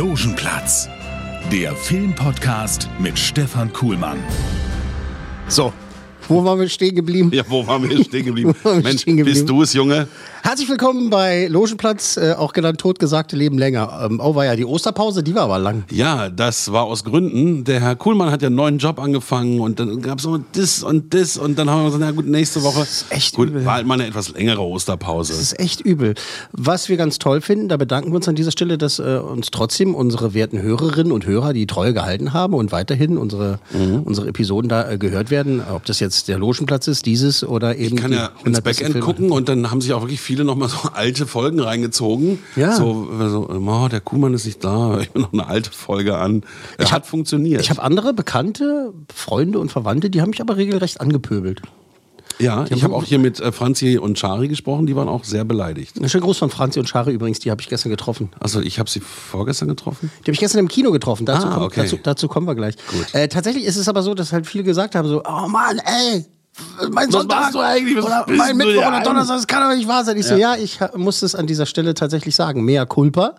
Logenplatz, der Filmpodcast mit Stefan Kuhlmann. So, wo waren wir stehen geblieben? Ja, wo waren wir stehen geblieben? Wir Mensch, stehen geblieben? bist du es, Junge? Herzlich willkommen bei Logenplatz, äh, auch genannt Totgesagte Leben länger. Ähm, oh, war ja die Osterpause, die war aber lang. Ja, das war aus Gründen. Der Herr Kuhlmann hat ja einen neuen Job angefangen und dann gab es so das und das und dann haben wir gesagt, na gut, nächste Woche. Das ist echt gut, übel. war halt mal eine etwas längere Osterpause. Das ist echt übel. Was wir ganz toll finden, da bedanken wir uns an dieser Stelle, dass äh, uns trotzdem unsere werten Hörerinnen und Hörer, die treu gehalten haben und weiterhin unsere, Mhm. unsere Episoden da äh, gehört werden. Ob das jetzt der Logenplatz ist, dieses oder eben. Ich kann ja ins 100 besten Backend Filme. gucken und dann haben sich auch wirklich viele nochmal so alte Folgen reingezogen. Ja. So, so oh, der Kuhlmann ist nicht da, ich mir noch eine alte Folge an. Ich hat hab- funktioniert. Ich habe andere Bekannte, Freunde und Verwandte, die haben mich aber regelrecht angepöbelt. ja, ich habe auch hier mit äh, Franzi und Chari gesprochen, die waren auch sehr beleidigt. Ein schönen Gruß von Franzi und Schare übrigens, die habe ich gestern getroffen. Also ich habe sie vorgestern getroffen. Die habe ich gestern im Kino getroffen. Dazu, Ah, kommen, okay. dazu, dazu kommen wir gleich. Äh, tatsächlich ist es aber so, dass halt viele gesagt haben: so, oh Mann, ey, mein Sonntag oder mein Mittwoch oder? Donnerstag, das kann aber nicht wahr sein. Ich so, ja, ich muss es an dieser Stelle tatsächlich sagen. Mea culpa.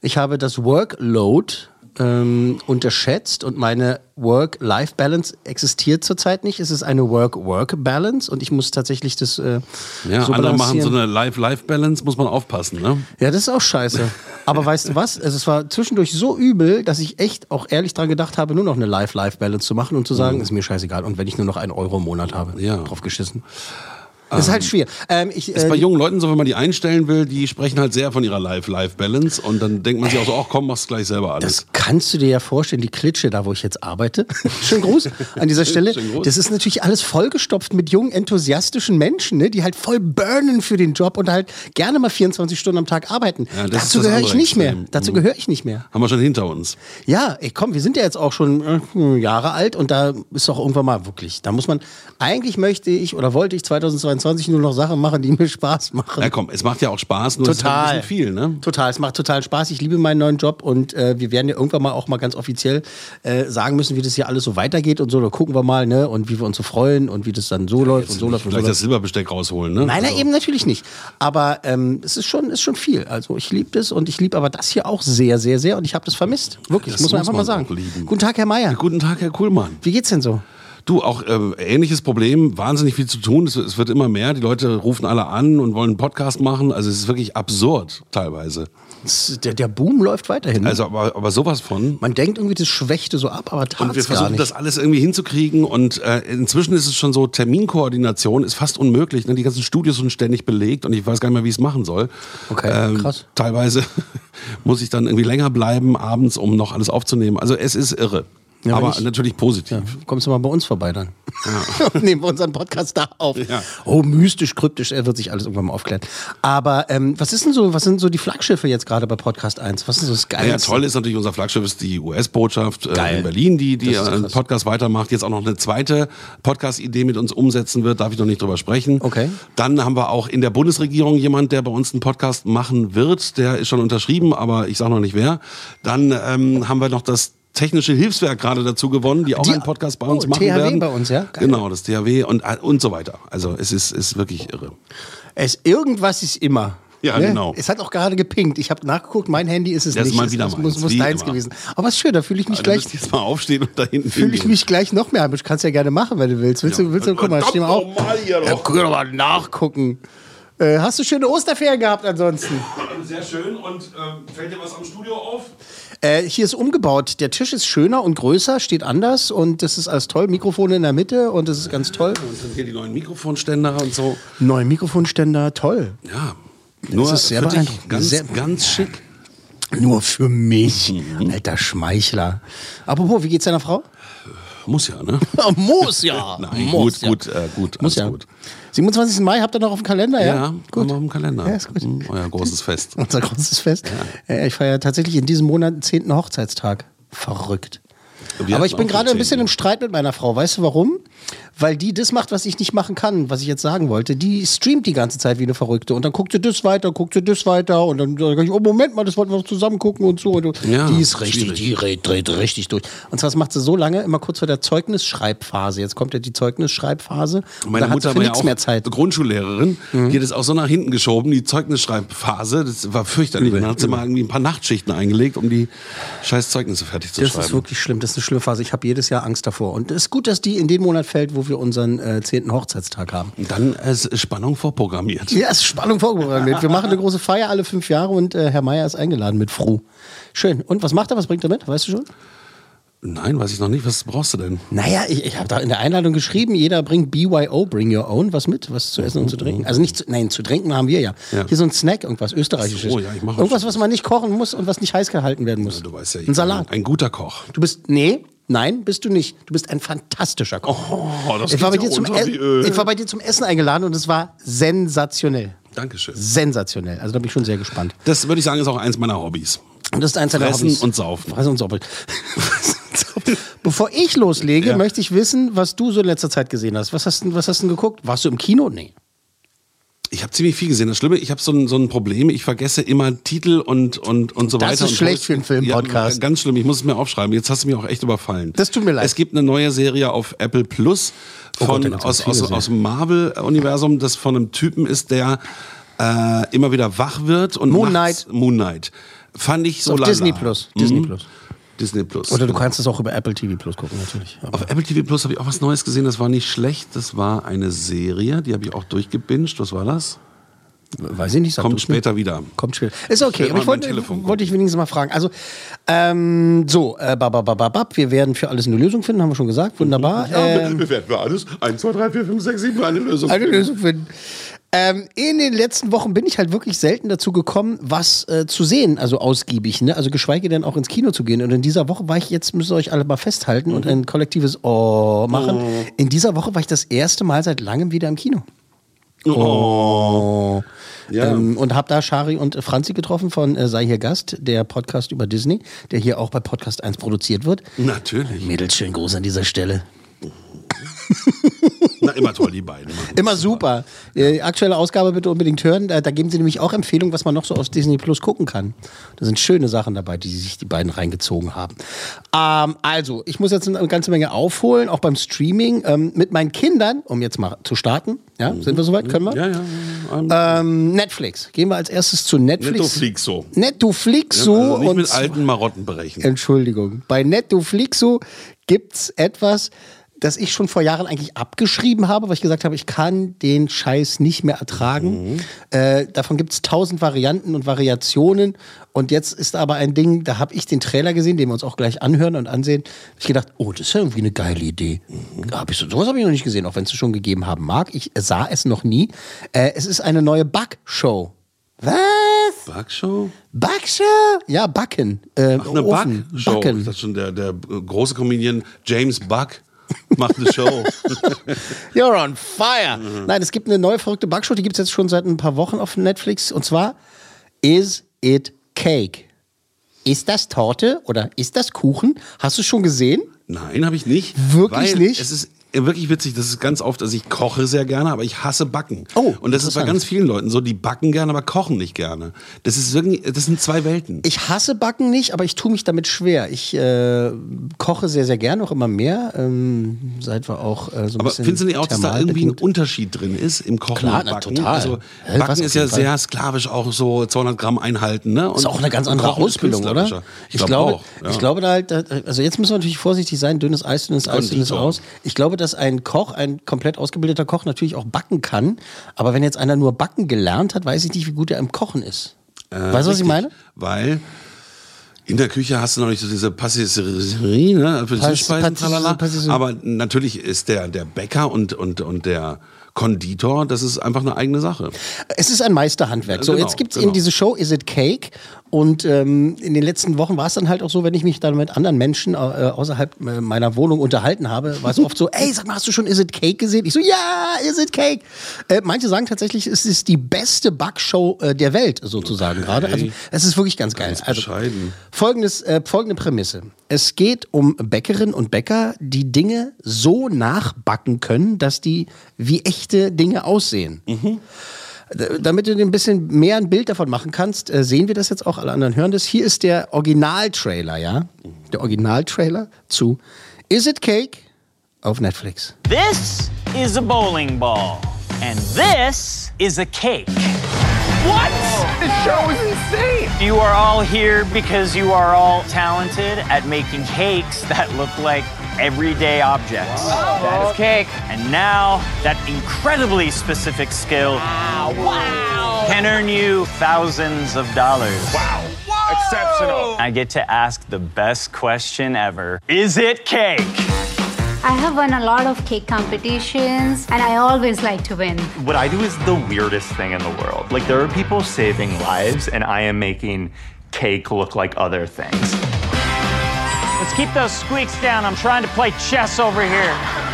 Ich habe das Workload ähm, unterschätzt und meine Work-Life-Balance existiert zurzeit nicht. Es ist eine Work-Work-Balance und ich muss tatsächlich das äh, Ja, so andere machen so eine Life-Life-Balance, muss man aufpassen, ne? Ja, das ist auch scheiße. Aber weißt du was? Also es war zwischendurch so übel, dass ich echt auch ehrlich dran gedacht habe, nur noch eine Life-Life-Balance zu machen und zu sagen, ist mir scheißegal. Und wenn ich nur noch einen Euro im Monat habe, Mhm. Ja. drauf geschissen. Das ist halt schwer. Ähm, ich, Ist äh, bei jungen Leuten so, wenn man die einstellen will, die sprechen halt sehr von ihrer Life-Life-Balance und dann denkt man sich auch so, ach komm, mach's gleich selber alles. das kannst du dir ja vorstellen, die Klitsche, da wo ich jetzt arbeite. Schönen Gruß an dieser Stelle. Das ist natürlich alles vollgestopft mit jungen, enthusiastischen Menschen, ne, die halt voll burnen für den Job und halt gerne mal 24 Stunden am Tag arbeiten. Ja, ist Dazu gehöre ich nicht mehr. Dazu Mhm. gehöre ich nicht mehr. Haben wir schon hinter uns. Ja, ey, komm, wir sind ja jetzt auch schon äh, Jahre alt und da ist doch irgendwann mal wirklich, da muss man, eigentlich möchte ich oder wollte ich 2022 nur noch Sachen machen, die mir Spaß machen. Ja komm, es macht ja auch Spaß, nur es ist Total. ein viel, ne? Total, es macht total Spaß. Ich liebe meinen neuen Job und äh, wir werden ja irgendwann mal auch mal ganz offiziell äh, sagen müssen, wie das hier alles so weitergeht und so. Da gucken wir mal, ne? Und wie wir uns so freuen und wie das dann so läuft und so läuft und so das Silberbesteck rausholen, ne? Nein, Also, eben natürlich nicht. Aber ähm, es ist schon, ist schon viel. Also ich liebe das und ich liebe aber das hier auch sehr, sehr, sehr und ich habe das vermisst. Wirklich, Das muss man muss einfach mal man sagen. auch lieben. Guten Tag, Herr Meier. Guten Tag, Herr Kuhlmann. Wie geht's denn so? Du, auch äh, ähnliches Problem, wahnsinnig viel zu tun. Es, es wird immer mehr. Die Leute rufen alle an und wollen einen Podcast machen. Also es ist wirklich absurd teilweise. Der, der Boom läuft weiterhin. Also aber, aber sowas von. man denkt irgendwie, das schwächte so ab, aber Und wir versuchen das alles irgendwie hinzukriegen und äh, inzwischen ist es schon so, Terminkoordination ist fast unmöglich. Ne? Die ganzen Studios sind ständig belegt und ich weiß gar nicht mehr, wie ich es machen soll. Ähm, Okay, krass. Teilweise muss ich dann irgendwie länger bleiben abends, um noch alles aufzunehmen. Also es ist irre. Ja, aber ich- natürlich positiv. Kommst du mal bei uns vorbei dann? Nehmen wir unseren Podcast da auf. Ja. Oh, mystisch, kryptisch, er wird sich alles irgendwann mal aufklären. Aber ähm, was ist denn so, was sind so die Flaggschiffe jetzt gerade bei Podcast 1? Was ist so das Ja, Geilste? toll ist natürlich unser Flaggschiff ist die US-Botschaft äh, in Berlin, die, die einen krass. Podcast weitermacht, jetzt auch noch eine zweite Podcast-Idee mit uns umsetzen wird, darf ich noch nicht drüber sprechen. Okay. Dann haben wir auch in der Bundesregierung jemand, der bei uns einen Podcast machen wird, der ist schon unterschrieben, aber ich sage noch nicht wer. Dann ähm, haben wir noch das Technische Hilfswerk gerade dazu gewonnen, die auch Die- einen Podcast bei uns oh, machen THW werden. bei uns, ja? Geil. Genau, das THW und, äh, und so weiter. Also es ist, ist wirklich irre. Es, irgendwas ist immer. Ja, genau. Es hat auch gerade gepinkt. Ich habe nachgeguckt, mein Handy ist es Das ist nicht. mal Es- wieder es muss, muss deins immer. gewesen. Aber es ist schön, da fühle ich mich Du gleich. musst jetzt mal aufstehen und da hinten Fühle ich mich gleich noch mehr heimisch. Kannst ja gerne machen, wenn du willst. Willst du, willst du, guck mal, steh mal auf. Ja, guck mal nachgucken. Äh, hast du schöne Osterferien gehabt ansonsten? Sehr schön. Und ähm, fällt dir was am Studio auf? Äh, hier ist umgebaut. Der Tisch ist schöner und größer, steht anders und das ist alles toll. Mikrofone in der Mitte und das ist ganz toll. Und dann hier die neuen Mikrofonständer und so. Neue Mikrofonständer, toll. Ja. Nur ist sehr beeindruckend. ganz, Sehr- ganz schick. Nur für mich. Alter Schmeichler. Apropos, wie geht's deiner Frau? Muss ja, ne? Muss ja. Nein, Muss gut, ja. gut, äh, gut. Muss ja. gut. 27. Mai habt ihr noch auf dem Kalender, ja? Ja, gut. Haben wir im Kalender. Ja, ist gut. Hm, Euer großes Fest. Unser großes Fest. Ja. ich feiere tatsächlich in diesem Monat den 10. Hochzeitstag. Verrückt. Wir Aber ich bin gerade ein bisschen 10.. im Streit mit meiner Frau. Weißt du warum? Weil die das macht, was ich nicht machen kann, was ich jetzt sagen wollte. Die streamt die ganze Zeit wie eine Verrückte. Und dann guckt sie das weiter, guckt sie das weiter. Und dann sage ich, oh Moment mal, das wollten wir noch zusammen gucken und so. Und Ja, die ist richtig, schwierig. die dreht, dreht richtig durch. Und zwar das macht sie so lange, immer kurz vor der Zeugnisschreibphase. Jetzt kommt ja die Zeugnisschreibphase. Und Meine hat Mutter für war ja nichts auch mehr Zeit. Mhm. Grundschullehrerin. Die hat es auch so nach hinten geschoben, die Zeugnisschreibphase. Das war fürchterlich. Dann hat sie mal irgendwie ein paar Nachtschichten eingelegt, um die scheiß Zeugnisse fertig zu Das schreiben. ist wirklich schlimm, das ist eine schlimme Phase. Ich habe jedes Jahr Angst davor. Und es ist gut, dass die in den Monat fällt, wo wir unseren äh, 10. Hochzeitstag haben. Dann ist Spannung vorprogrammiert. Ja, ist Spannung vorprogrammiert. Wir machen eine große Feier alle fünf Jahre und äh, Herr Meier ist eingeladen mit Fru. Schön. Und was macht er? Was bringt er mit? Weißt du schon? Nein, weiß ich noch nicht. Was brauchst du denn? Naja, ich, ich habe da in der Einladung geschrieben, jeder bringt BYO, Bring Your Own, was mit, was zu essen und zu trinken. Also nicht, zu, nein, zu trinken haben wir ja. Ja. Hier so ein Snack, irgendwas österreichisches. So, ja, ich mach irgendwas, was man nicht kochen muss und was nicht heiß gehalten werden muss. Du weißt ja, ich ein Salat. ein guter Koch. Du bist, nee, nein, bist du nicht. Du bist ein fantastischer Koch. Oh, das ich, war bei dir zum E- ich war bei dir zum Essen eingeladen und es war sensationell. Dankeschön. Sensationell. Also da bin ich schon sehr gespannt. Das würde ich sagen, ist auch eins meiner Hobbys. Und das ist eins deiner Fressen Hobbys. und saufen. Fressen und saufen. Bevor ich loslege, Ja. möchte ich wissen, was du so in letzter Zeit gesehen hast. Was hast du was hast du denn geguckt? Warst du im Kino? Nee. Ich habe ziemlich viel gesehen. Das Schlimme, ich habe so ein, so ein Problem. Ich vergesse immer Titel und, und, und so Das weiter. ist und schlecht für einen Filmpodcast. Ja, ganz schlimm. Ich muss es mir aufschreiben. Jetzt hast du mich auch echt überfallen. Das tut mir leid. Es gibt eine neue Serie auf Apple Plus Oh Gott, von, da gibt's aus, aus, aus dem Marvel-Universum, das von einem Typen ist, der äh, immer wieder wach wird und Moon nachts, Moon Knight. Fand ich so Auf lala. Disney Plus. Disney Mhm. Disney Plus. Oder du kannst es auch über Apple TV Plus gucken, natürlich. Aber Auf Apple TV Plus habe ich auch was Neues gesehen. Das war nicht schlecht. Das war eine Serie, die habe ich auch durchgebinged. Was war das? weiß ich nicht. Kommt später wieder. Kommt später. Ist okay, will aber ich wollte, wollte ich wenigstens mal fragen. Also, ähm, so, äh, bababababab, wir werden für alles eine Lösung finden, haben wir schon gesagt. Wunderbar. ähm, wir werden für alles 1, 2, 3, 4, 5, 6, 7 eine Lösung. eine Lösung finden. Ähm, in den letzten Wochen bin ich halt wirklich selten dazu gekommen, was äh, zu sehen, also ausgiebig, ne? Also geschweige denn auch ins Kino zu gehen. Und in dieser Woche war ich, jetzt müsst ihr euch alle mal festhalten und ein kollektives Oh machen. In dieser Woche war ich das erste Mal seit langem wieder im Kino. Oh. Ja. Ähm, und habe da Shari und Franzi getroffen von äh, Sei hier Gast, der Podcast über Disney, der hier auch bei Podcast 1 produziert wird. Natürlich. Mädels, schön groß an dieser Stelle. Na, immer toll, die beiden. Immer super. Äh, aktuelle Ausgabe bitte unbedingt hören. Da, da geben sie nämlich auch Empfehlungen, was man noch so aus Disney Plus gucken kann. Da sind schöne Sachen dabei, die sich die beiden reingezogen haben. Ähm, also, ich muss jetzt eine ganze Menge aufholen, auch beim Streaming. Ähm, mit meinen Kindern, um jetzt mal zu starten. Ja, sind wir soweit? Können wir? Ja, ja. Ähm, Netflix. Gehen wir als erstes zu Netflix. Netflixo. Netflixo. Also nicht und mit alten Marotten berechnen. Entschuldigung. Bei Netflixo gibt's etwas, das ich schon vor Jahren eigentlich abgeschrieben habe, weil ich gesagt habe, ich kann den Scheiß nicht mehr ertragen. Äh, davon gibt's tausend Varianten und Variationen. Und jetzt ist aber ein Ding, da habe ich den Trailer gesehen, den wir uns auch gleich anhören und ansehen. Ich gedacht, oh, das ist ja irgendwie eine geile Idee. Hab ich so, sowas habe ich noch nicht gesehen, auch wenn es schon gegeben haben mag. Ich sah es noch nie. Äh, es ist eine neue Backshow. Was? Backshow? Backshow? Ja, Backen. Äh, Ach, eine. Backshow. Backen. Das ist schon der, der große Comedian James Buck macht eine Show. You're on fire. Nein, es gibt eine neue verrückte Backshow, die gibt es jetzt schon seit ein paar Wochen auf Netflix. Und zwar Is It Cake? Ist das Torte oder ist das Kuchen? Hast du schon gesehen? Nein, habe ich nicht. Wirklich nicht? Es ist wirklich witzig. Das ist ganz oft, also ich koche sehr gerne, aber ich hasse Backen. Oh, Und das ist bei ganz vielen Leuten so, die backen gerne, aber kochen nicht gerne. Das ist wirklich, das sind zwei Welten. Ich hasse Backen nicht, aber ich tue mich damit schwer. Ich äh, koche sehr, sehr gern, auch immer mehr. Ähm, seit wir auch äh, so ein Aber findest du nicht auch, dass da irgendwie ein Unterschied drin ist im Kochen Klar, und na, Backen? total. Also Backen ist ja Fall. sehr sklavisch, auch so 200 Gramm einhalten. Ne? Und ist auch eine ganz andere Ausbildung, oder? Ich, Ich, glaube glaube, auch. Ja. ich glaube da halt, da- also jetzt müssen wir natürlich vorsichtig sein, dünnes Eis, dünnes Eis, dünnes. Aus. Ich glaube, dass ein Koch, ein komplett ausgebildeter Koch natürlich auch backen kann, aber wenn jetzt einer nur backen gelernt hat, weiß ich nicht, wie gut er im Kochen ist. Äh, weißt du, was ich richtig. meine? Weil in der Küche hast du noch nicht so diese Patisserie, ne? Für Pass- Süßspeisen, tralala. Aber natürlich ist der, der Bäcker und, und, und der Konditor, das ist einfach eine eigene Sache. Es ist ein Meisterhandwerk. So, Genau, jetzt gibt es genau. eben diese Show Is It Cake? Und ähm, in den letzten Wochen war es dann halt auch so, wenn ich mich dann mit anderen Menschen äh, außerhalb meiner Wohnung unterhalten habe, war es oft so, ey, sag mal, hast du schon Is It Cake gesehen? Ich so, ja, Is It Cake? Äh, manche sagen tatsächlich, es ist die beste Backshow äh, der Welt, sozusagen gerade. Also es ist wirklich ganz geil. Ganz also, folgendes, äh, folgende Prämisse. Es geht um Bäckerinnen und Bäcker, die Dinge so nachbacken können, dass die wie echte Dinge aussehen. D- Damit du dir ein bisschen mehr ein Bild davon machen kannst, äh, sehen wir das jetzt auch, alle anderen hören das. Hier ist der Originaltrailer, ja? Der Originaltrailer zu Is It Cake auf Netflix. This is a bowling ball, and this is a cake. What? This show is insane. You are all here because you are all talented at making cakes that look like everyday objects. That is cake. And now, that incredibly specific skill can earn you thousands of dollars. Wow. Exceptional. I get to ask the best question ever Is it cake? I have won a lot of cake competitions and I always like to win. What I do is the weirdest thing in the world. Like, there are people saving lives, and I am making cake look like other things. Let's keep those squeaks down. I'm trying to play chess over here.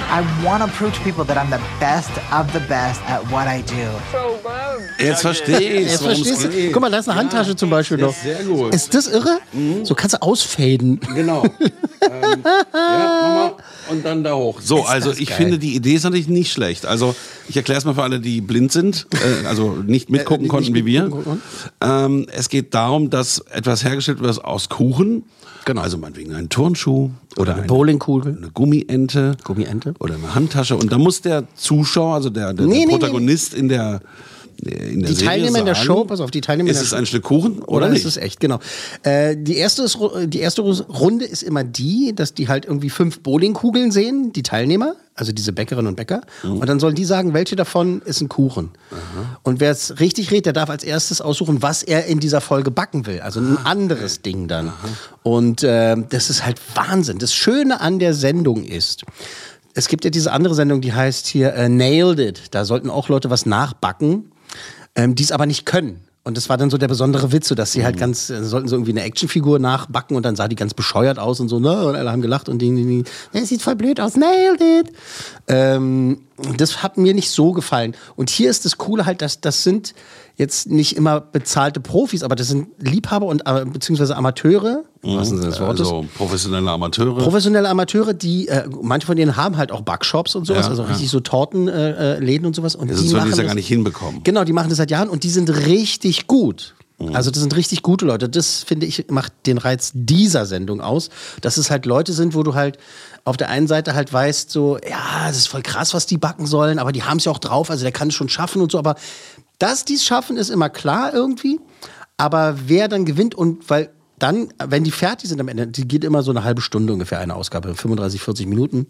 I want to prove to people that I'm the best of the best at what I do. Uh, Jetzt verstehe ich Jetzt verstehst du? Guck mal, da ist eine Handtasche zum Beispiel noch. Sehr gut. Ist das irre? So kannst du ausfaden. Genau. ähm, ja, mach mal. Und dann da hoch. So, Ist also das ich geil. finde, die Idee ist natürlich nicht schlecht. Also ich erkläre es mal für alle, die blind sind, äh, also nicht mitgucken nicht konnten wie wir. mitgucken Ähm, es geht darum, dass etwas hergestellt wird aus Kuchen. Genau. Also meinetwegen ein Turnschuh oder eine, Bowlingkugel. eine Gummiente. Gummiente. Oder eine Handtasche. Und da muss der Zuschauer, also der, der, Nee, der nee, nee. Protagonist in der in der Die Serie Teilnehmer in der sagen, Show, pass auf, die Teilnehmer in Ist der es Show. ein Stück Kuchen oder, Oder nicht? ist es echt, genau. Äh, die, erste ist, die erste Runde ist immer die, dass die halt irgendwie fünf Bowlingkugeln sehen, die Teilnehmer, also diese Bäckerinnen und Bäcker. Mhm. Und dann sollen die sagen, welche davon ist ein Kuchen. Und wer es richtig redet, der darf als erstes aussuchen, was er in dieser Folge backen will. Also ein anderes Ding dann. Und äh, das ist halt Wahnsinn. Das Schöne an der Sendung ist, es gibt ja diese andere Sendung, die heißt hier äh, Nailed It. Da sollten auch Leute was nachbacken, ähm, die es aber nicht können. Und das war dann so der besondere Witz, so dass sie halt ganz, äh, sollten so irgendwie eine Actionfigur nachbacken und dann sah die ganz bescheuert aus und so, ne? Und alle haben gelacht und die, die, die das sieht voll blöd aus, nailed it. Ähm, das hat mir nicht so gefallen. Und hier ist das Coole halt, dass das sind jetzt nicht immer bezahlte Profis, aber das sind Liebhaber und äh, beziehungsweise Amateure, wahrsten Sinne des Wortes. Also professionelle Amateure. Professionelle Amateure, die, äh, manche von denen haben halt auch Backshops und sowas, Ja, also ja. richtig so Tortenläden äh, Läden und sowas. Und Sonst die machen es ja das- gar nicht hinbekommen. Genau, die machen das seit Jahren und die sind richtig gut. Mhm. Also das sind richtig gute Leute. Das finde ich macht den Reiz dieser Sendung aus, dass es halt Leute sind, wo du halt auf der einen Seite halt weißt, so ja, das ist voll krass, was die backen sollen, aber die haben es ja auch drauf, also der kann es schon schaffen und so. Aber dass die es schaffen, ist immer klar irgendwie. Aber wer dann gewinnt und weil dann, wenn die fertig sind am Ende, die geht immer so eine halbe Stunde ungefähr eine Ausgabe, 35, 40 Minuten.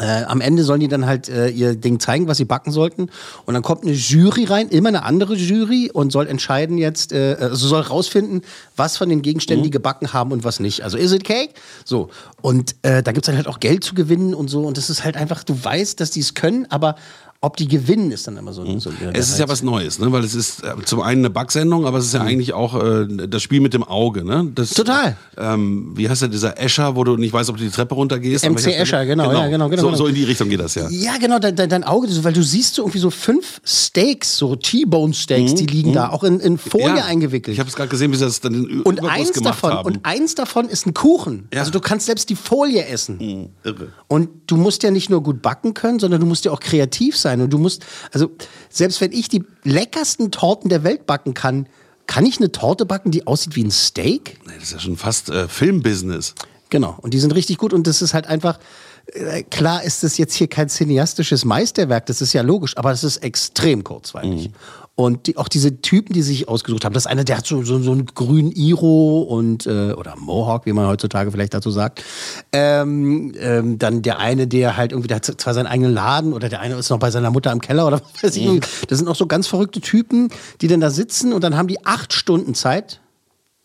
Äh, am Ende sollen die dann halt äh, ihr Ding zeigen, was sie backen sollten. Und dann kommt eine Jury rein, immer eine andere Jury und soll entscheiden jetzt, äh, also soll rausfinden, was von den Gegenständen die gebacken haben und was nicht. Also is it cake? So. Und äh, da gibt's dann halt auch Geld zu gewinnen und so. Und das ist halt einfach, du weißt, dass die es können, aber ob die gewinnen, ist dann immer so. so Mhm. Es ist ja was Neues, ne? weil es ist äh, zum einen eine Backsendung, aber es ist ja eigentlich auch äh, das Spiel mit dem Auge. Ne? Das, Mhm. Total. Ähm, wie heißt der, dieser Escher, wo du nicht weißt, ob du die Treppe runtergehst? MC? Escher, genau, ja, genau, genau, So, genau. so in die Richtung geht das ja. Ja, genau, dein, dein, Auge, so, weil du siehst so irgendwie so fünf Steaks, so T-Bone Steaks, die liegen da, auch in, in Folie Mhm, Ja, eingewickelt. Ich habe es gerade gesehen, wie sie das dann den und Überguss eins gemacht davon, haben. und eins davon ist ein Kuchen. Ja. Also du kannst selbst die Folie essen. Hm, Irre. Und du musst ja nicht nur gut backen können, sondern du musst ja auch kreativ sein. Und du musst, also selbst wenn ich die leckersten Torten der Welt backen kann, kann ich eine Torte backen, die aussieht wie ein Steak? Nee, Das ist ja schon fast äh, Filmbusiness. Genau. Und die sind richtig gut. Und das ist halt einfach, äh, klar ist das jetzt hier kein cineastisches Meisterwerk, das ist ja logisch, aber es ist extrem kurzweilig. Und die, auch diese Typen, die sich ausgesucht haben, das eine, der hat so, so, so einen grünen Iro und äh, oder Mohawk, wie man heutzutage vielleicht dazu sagt. Ähm, ähm, dann der eine, der halt irgendwie, der hat zwar seinen eigenen Laden oder der eine ist noch bei seiner Mutter im Keller oder was weiß ich. Das sind auch so ganz verrückte Typen, die dann da sitzen und dann haben die acht Stunden Zeit,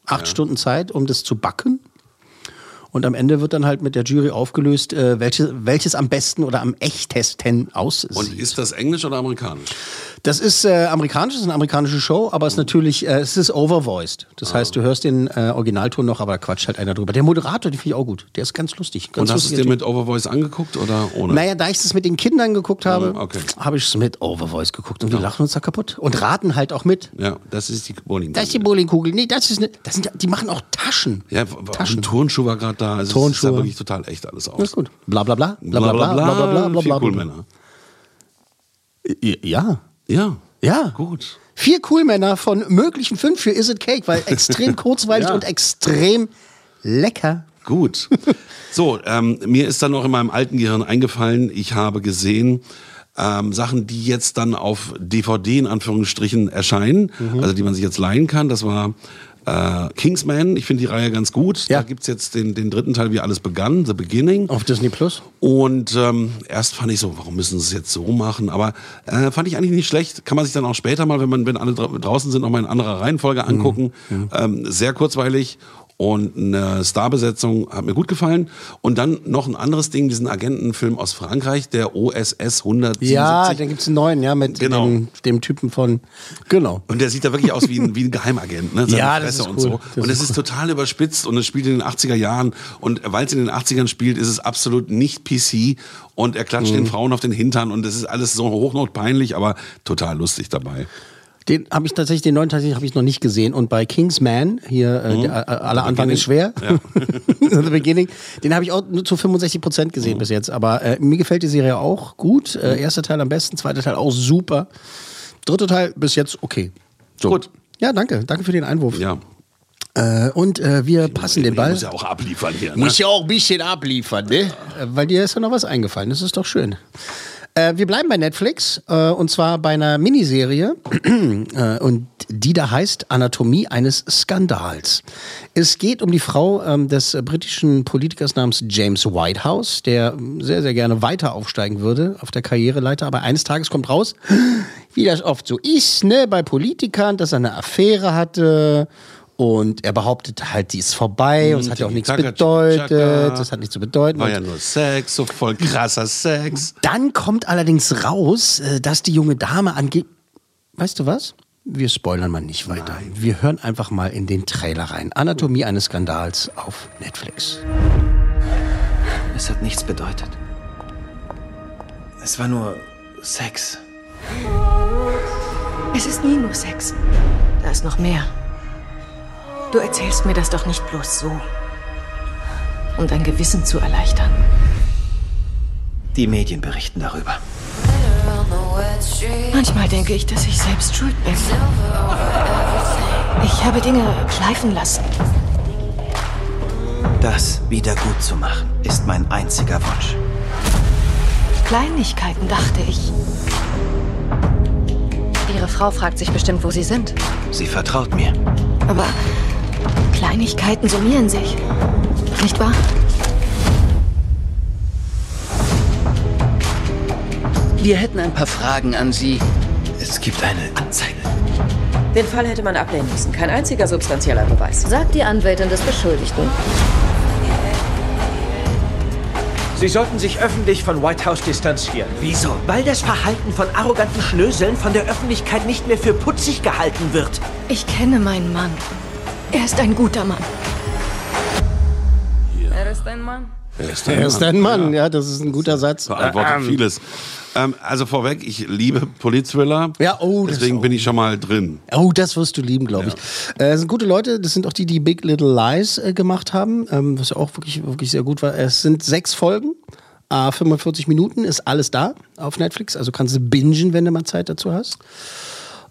acht Stunden Zeit, um das zu backen. Und am Ende wird dann halt mit der Jury aufgelöst, äh, welche, welches am besten oder am echtesten aussieht. Und ist das Englisch oder amerikanisch? Das ist äh, amerikanisch, das ist eine amerikanische Show, aber es ist natürlich, äh, es ist overvoiced. Das heißt, du hörst den äh, Originalton noch, aber da quatscht halt einer drüber. Der Moderator, den finde ich auch gut. Der ist ganz lustig. Ganz Und hast du es dir mit Overvoice angeguckt oder ohne? Naja, da ich das mit den Kindern geguckt habe, okay. habe ich es mit Overvoice geguckt und wir lachen uns da kaputt. Und raten halt auch mit. Ja, das ist die Bowling. Das ist die Bowlingkugel. Nee, das ist eine, das sind, ja- die machen auch Taschen. ja, Taschen. ein Turnschuh war gerade da. Also Turnschuhe. Es sah wirklich total echt alles aus. Das ist gut. Bla bla bla. Bla bla bla. Bla bla bla. bla, Vier bla, cool bla. Männer. Ja. Ja. Ja. Gut. Vier Coolmänner von möglichen fünf für Is It Cake, weil extrem kurzweilig Ja. und extrem lecker. Gut. So, ähm, mir ist dann noch in meinem alten Gehirn eingefallen, ich habe gesehen, ähm, Sachen, die jetzt dann auf DVD in Anführungsstrichen erscheinen, Mhm. also die man sich jetzt leihen kann. Das war äh, Kingsman. Ich finde die Reihe ganz gut. Ja. Da gibt's jetzt den, den dritten Teil, wie alles begann, The Beginning. Auf Disney Plus. Und ähm, erst fand ich so, warum müssen sie es jetzt so machen? Aber äh, fand ich eigentlich nicht schlecht. Kann man sich dann auch später mal, wenn man, wenn alle dra draußen sind, noch mal in anderer Reihenfolge angucken. Ähm, sehr kurzweilig und eine Starbesetzung hat mir gut gefallen. Und dann noch ein anderes Ding, diesen Agentenfilm aus Frankreich, der OSS 177. Ja, dann gibt's einen neuen, ja, mit Genau. dem, dem Typen von. Genau. Und der sieht da wirklich aus wie ein, wie ein Geheimagent, ne? Seine Ja, das Fresse ist und cool. so. Das und ist es ist total überspitzt und es spielt in den 80er Jahren. Und weil es in den 80ern spielt, ist es absolut nicht PC. Und er klatscht Mhm. den Frauen auf den Hintern und es ist alles so hochnotpeinlich, aber total lustig dabei. Den habe ich tatsächlich, den neuen tatsächlich habe ich noch nicht gesehen. Und bei Kingsman, hier, äh, der, äh, aller Anfang ist schwer, The Beginning, den habe ich auch nur zu 65 Prozent gesehen bis jetzt. Aber äh, mir gefällt die Serie auch gut. Äh, erster Teil am besten, zweiter Teil auch super. Dritter Teil bis jetzt okay. So. Gut. Ja, danke. Danke für den Einwurf. Ja. Äh, und äh, wir passen den Ball. muss ja auch abliefern hier. Ne? Muss ja auch ein bisschen abliefern, ne? Äh, Weil dir ist ja noch was eingefallen. Das ist doch schön. Äh, wir bleiben bei Netflix äh, und zwar bei einer Miniserie äh, und die da heißt Anatomie eines Skandals. Es geht um die Frau ähm, des britischen Politikers namens James Whitehouse, der ähm, sehr, sehr gerne weiter aufsteigen würde auf der Karriereleiter, aber eines Tages kommt raus, wie das oft so ist, ne, bei Politikern, dass er eine Affäre hatte und er behauptet halt, die ist vorbei und es hat ja auch nichts bedeutet, das hat nichts zu bedeuten. War ja nur Sex, so voll krasser Sex. dann kommt allerdings raus, äh, dass die junge Dame angeht. Weißt du was? Wir spoilern mal nicht weiter. Wir hören einfach mal in den Trailer rein. Anatomie eines Skandals auf Netflix. Es hat nichts bedeutet. Es war nur Sex. Es ist nie nur Sex. Da ist noch mehr. Du erzählst mir das doch nicht bloß so. Um dein Gewissen zu erleichtern. Die Medien berichten darüber. Manchmal denke ich, dass ich selbst schuld bin. Ich habe Dinge schleifen lassen. Das wieder gut zu machen, ist mein einziger Wunsch. Kleinigkeiten, dachte ich. Ihre Frau fragt sich bestimmt, wo Sie sind. Sie vertraut mir. Aber Kleinigkeiten summieren sich. Nicht wahr? Wir hätten ein paar Fragen an Sie. Es gibt eine Anzeige. Den Fall hätte man ablehnen müssen. Kein einziger substanzieller Beweis. Sagt die Anwältin des Beschuldigten. Sie sollten sich öffentlich von White House distanzieren. Wieso? Weil das Verhalten von arroganten Schnöseln von der Öffentlichkeit nicht mehr für putzig gehalten wird. Ich kenne meinen Mann. Er ist ein guter Mann. Er ist ein Mann. Er ist Er ist ein Mann, ja, das ist ein guter Satz. Beantwortet Ähm, vieles. Ähm, also vorweg, ich liebe Politthriller. Ja, oh, das Deswegen auch. bin ich schon mal drin. Oh, das wirst du lieben, glaube ich. Äh, das sind gute Leute, das sind auch die, die Big Little Lies äh, gemacht haben, ähm, was ja auch wirklich, wirklich sehr gut war. Es sind sechs Folgen, äh, 45 Minuten, ist alles da auf Netflix, also kannst du bingen, wenn du mal Zeit dazu hast.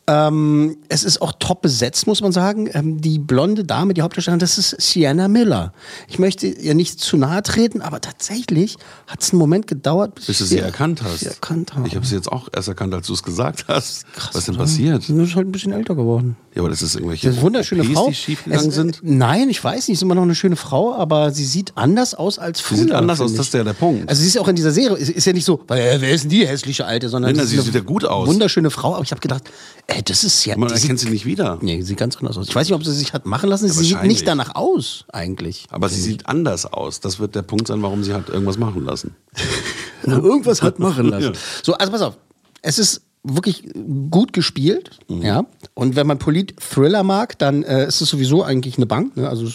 Ähm, es ist auch top besetzt, muss man sagen. Ähm, die blonde Dame, die Hauptdarstellerin, das ist Sienna Miller. Ich möchte ihr nicht zu nahe treten, aber tatsächlich hat es einen Moment gedauert, bis, Bis du sie erkannt hast. sie erkannt habe. Ich habe sie jetzt auch erst erkannt, als du es gesagt hast. Was ist denn oder? passiert? Sie ist halt ein bisschen älter geworden. Ja, aber das ist irgendwelche Das ist eine wunderschöne OPs, Frau. die schiefgegangen sind. Nein, ich weiß nicht, ist immer noch eine schöne Frau, aber sie sieht anders aus als früher. Sie sieht anders aus, das ist ja der Punkt. Also sie ist auch in dieser Serie, ist, ist ja nicht so, weil, äh, wer ist denn die hässliche Alte, sondern Nein, sie eine sieht ja gut aus. Wunderschöne Frau, aber ich habe gedacht, ey, Hey, das ist ja. Man erkennt sie nicht wieder. Nee, sieht ganz anders aus. Ich weiß nicht, ob sie sich hat machen lassen. Ja, sie sieht nicht danach aus, eigentlich. Aber sie sieht anders aus. Das wird der Punkt sein, warum sie hat irgendwas machen lassen. Irgendwas hat machen lassen. Ja. So, also pass auf. Es ist wirklich gut gespielt, Mhm. ja. Und wenn man Polit-Thriller mag, dann äh, ist es sowieso eigentlich eine Bank. Ne? Also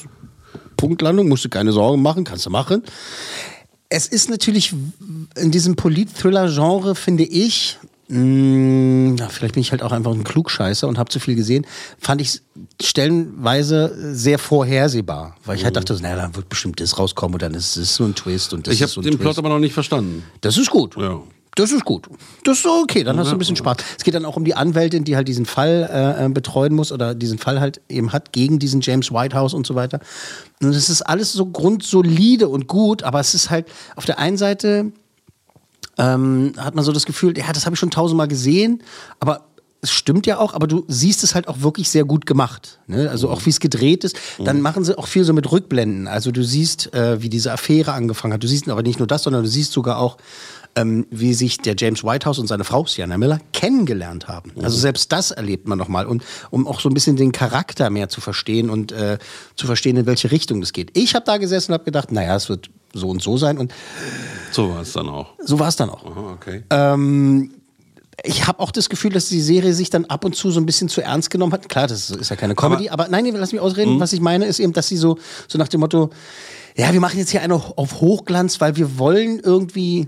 Punktlandung, musst du keine Sorgen machen, kannst du machen. Es ist natürlich in diesem Polit-Thriller-Genre, finde ich, mh, ja, vielleicht bin ich halt auch einfach ein Klugscheißer und habe zu viel gesehen, fand ich stellenweise sehr vorhersehbar. Weil ich halt dachte, naja, dann wird bestimmt das rauskommen und dann ist es so ein Twist und das Ich ist habe so ein den Twist. Plot aber noch nicht verstanden. Das ist gut. Ja. Das ist gut. Das ist okay, dann hast du ein bisschen Spaß. Es geht dann auch um die Anwältin, die halt diesen Fall äh, äh, betreuen muss oder diesen Fall halt eben hat gegen diesen James Whitehouse und so weiter. Und es ist alles so grundsolide und gut, aber es ist halt auf der einen Seite ähm, hat man so das Gefühl, ja, das habe ich schon tausendmal gesehen, aber es stimmt ja auch, aber du siehst es halt auch wirklich sehr gut gemacht. Ne? Also auch wie es gedreht ist. Dann machen sie auch viel so mit Rückblenden. Also du siehst, äh, wie diese Affäre angefangen hat. Du siehst aber nicht nur das, sondern du siehst sogar auch, ähm, wie sich der James Whitehouse und seine Frau Sienna Miller kennengelernt haben. Also selbst das erlebt man nochmal. Und um auch so ein bisschen den Charakter mehr zu verstehen und äh, zu verstehen, in welche Richtung das geht. Ich habe da gesessen und habe gedacht, naja, es wird so und so sein. Und So war es dann auch. so war es dann auch. Aha, okay. Ähm, ich habe auch das Gefühl, dass die Serie sich dann ab und zu so ein bisschen zu ernst genommen hat. Klar, das ist ja keine Comedy, aber, nein, nee, lass mich ausreden. Was ich meine, ist eben, dass sie so, so nach dem Motto, ja, wir machen jetzt hier eine auf Hochglanz, weil wir wollen irgendwie.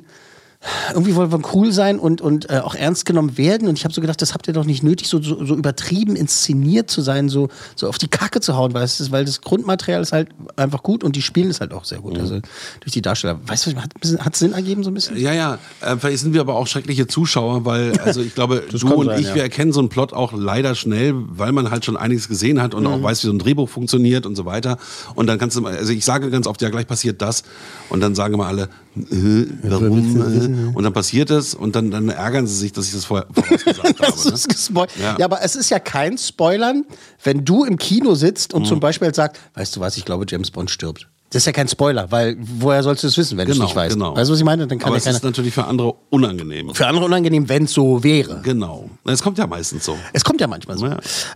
Irgendwie wollen wir cool sein und, und äh, auch ernst genommen werden. Und ich habe so gedacht, das habt ihr doch nicht nötig, so, so, so übertrieben inszeniert zu sein, so, so auf die Kacke zu hauen, weil, es ist, weil das Grundmaterial ist halt einfach gut und die spielen es halt auch sehr gut. Also durch die Darsteller. Weißt du, hat es Sinn ergeben so ein bisschen? Ja, ja, äh, vielleicht sind wir aber auch schreckliche Zuschauer, weil, also ich glaube, du und sein, ich, ja. wir erkennen so einen Plot auch leider schnell, weil man halt schon einiges gesehen hat und Mhm. auch weiß, wie so ein Drehbuch funktioniert und so weiter. Und dann kannst du, mal- also ich sage ganz oft, ja, gleich passiert das. Und dann sagen wir alle, äh, warum? Äh? Und dann passiert es und dann, dann ärgern sie sich, dass ich das vorher vorausgesagt habe. Ne? Ja. ja. aber es ist ja kein Spoilern, wenn du im Kino sitzt und Mhm. zum Beispiel sagst, weißt du was, ich glaube, James Bond stirbt. Das ist ja kein Spoiler, weil woher sollst du es wissen, wenn du es Genau, nicht weißt? genau. Weißt du, was ich meine? Dann kann Aber ja es ist natürlich für andere unangenehm. Für andere unangenehm, wenn es so wäre. Genau. Es kommt ja meistens so. Es kommt ja manchmal so.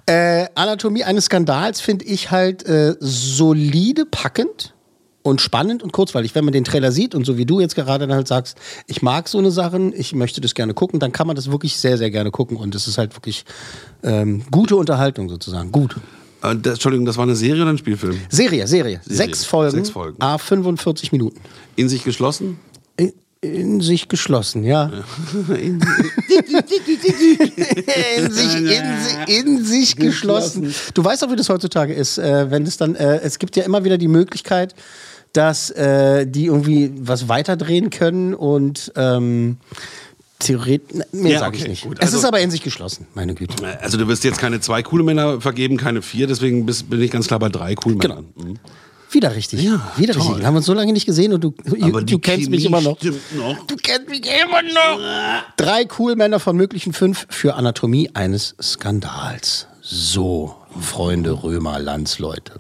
Äh, Anatomie eines Skandals finde ich halt äh, solide, packend und spannend und kurzweilig. Wenn man den Trailer sieht und so wie du jetzt gerade dann halt sagst, ich mag so eine Sachen, ich möchte das gerne gucken, dann kann man das wirklich sehr, sehr gerne gucken und es ist halt wirklich ähm, gute Unterhaltung sozusagen. Gut. Äh, das, Entschuldigung, das war eine Serie oder ein Spielfilm? Serie, Serie. Sechs Folgen. Sechs Folgen. A 45 Minuten. In sich geschlossen? In, in sich geschlossen, ja. In, in, sich, in, in sich geschlossen. Du weißt auch, wie das heutzutage ist, äh, wenn es dann, äh, es gibt ja immer wieder die Möglichkeit, dass äh, die irgendwie was weiterdrehen können und ähm, theoretisch, mehr Ja, sage ich okay, nicht. gut. es Also- ist aber in sich geschlossen, meine Güte. Also du wirst jetzt keine zwei coole Männer vergeben, keine vier, deswegen bist, bin ich ganz klar bei drei coolen Genau. Männern. Mhm. Wieder richtig. Ja, Wieder toll. richtig. Haben wir uns so lange nicht gesehen und du, Aber du kennst mich Chemie immer noch. noch. Du kennst mich immer noch. Drei cool Männer von möglichen fünf für Anatomie eines Skandals. So, Freunde, Römer, Landsleute.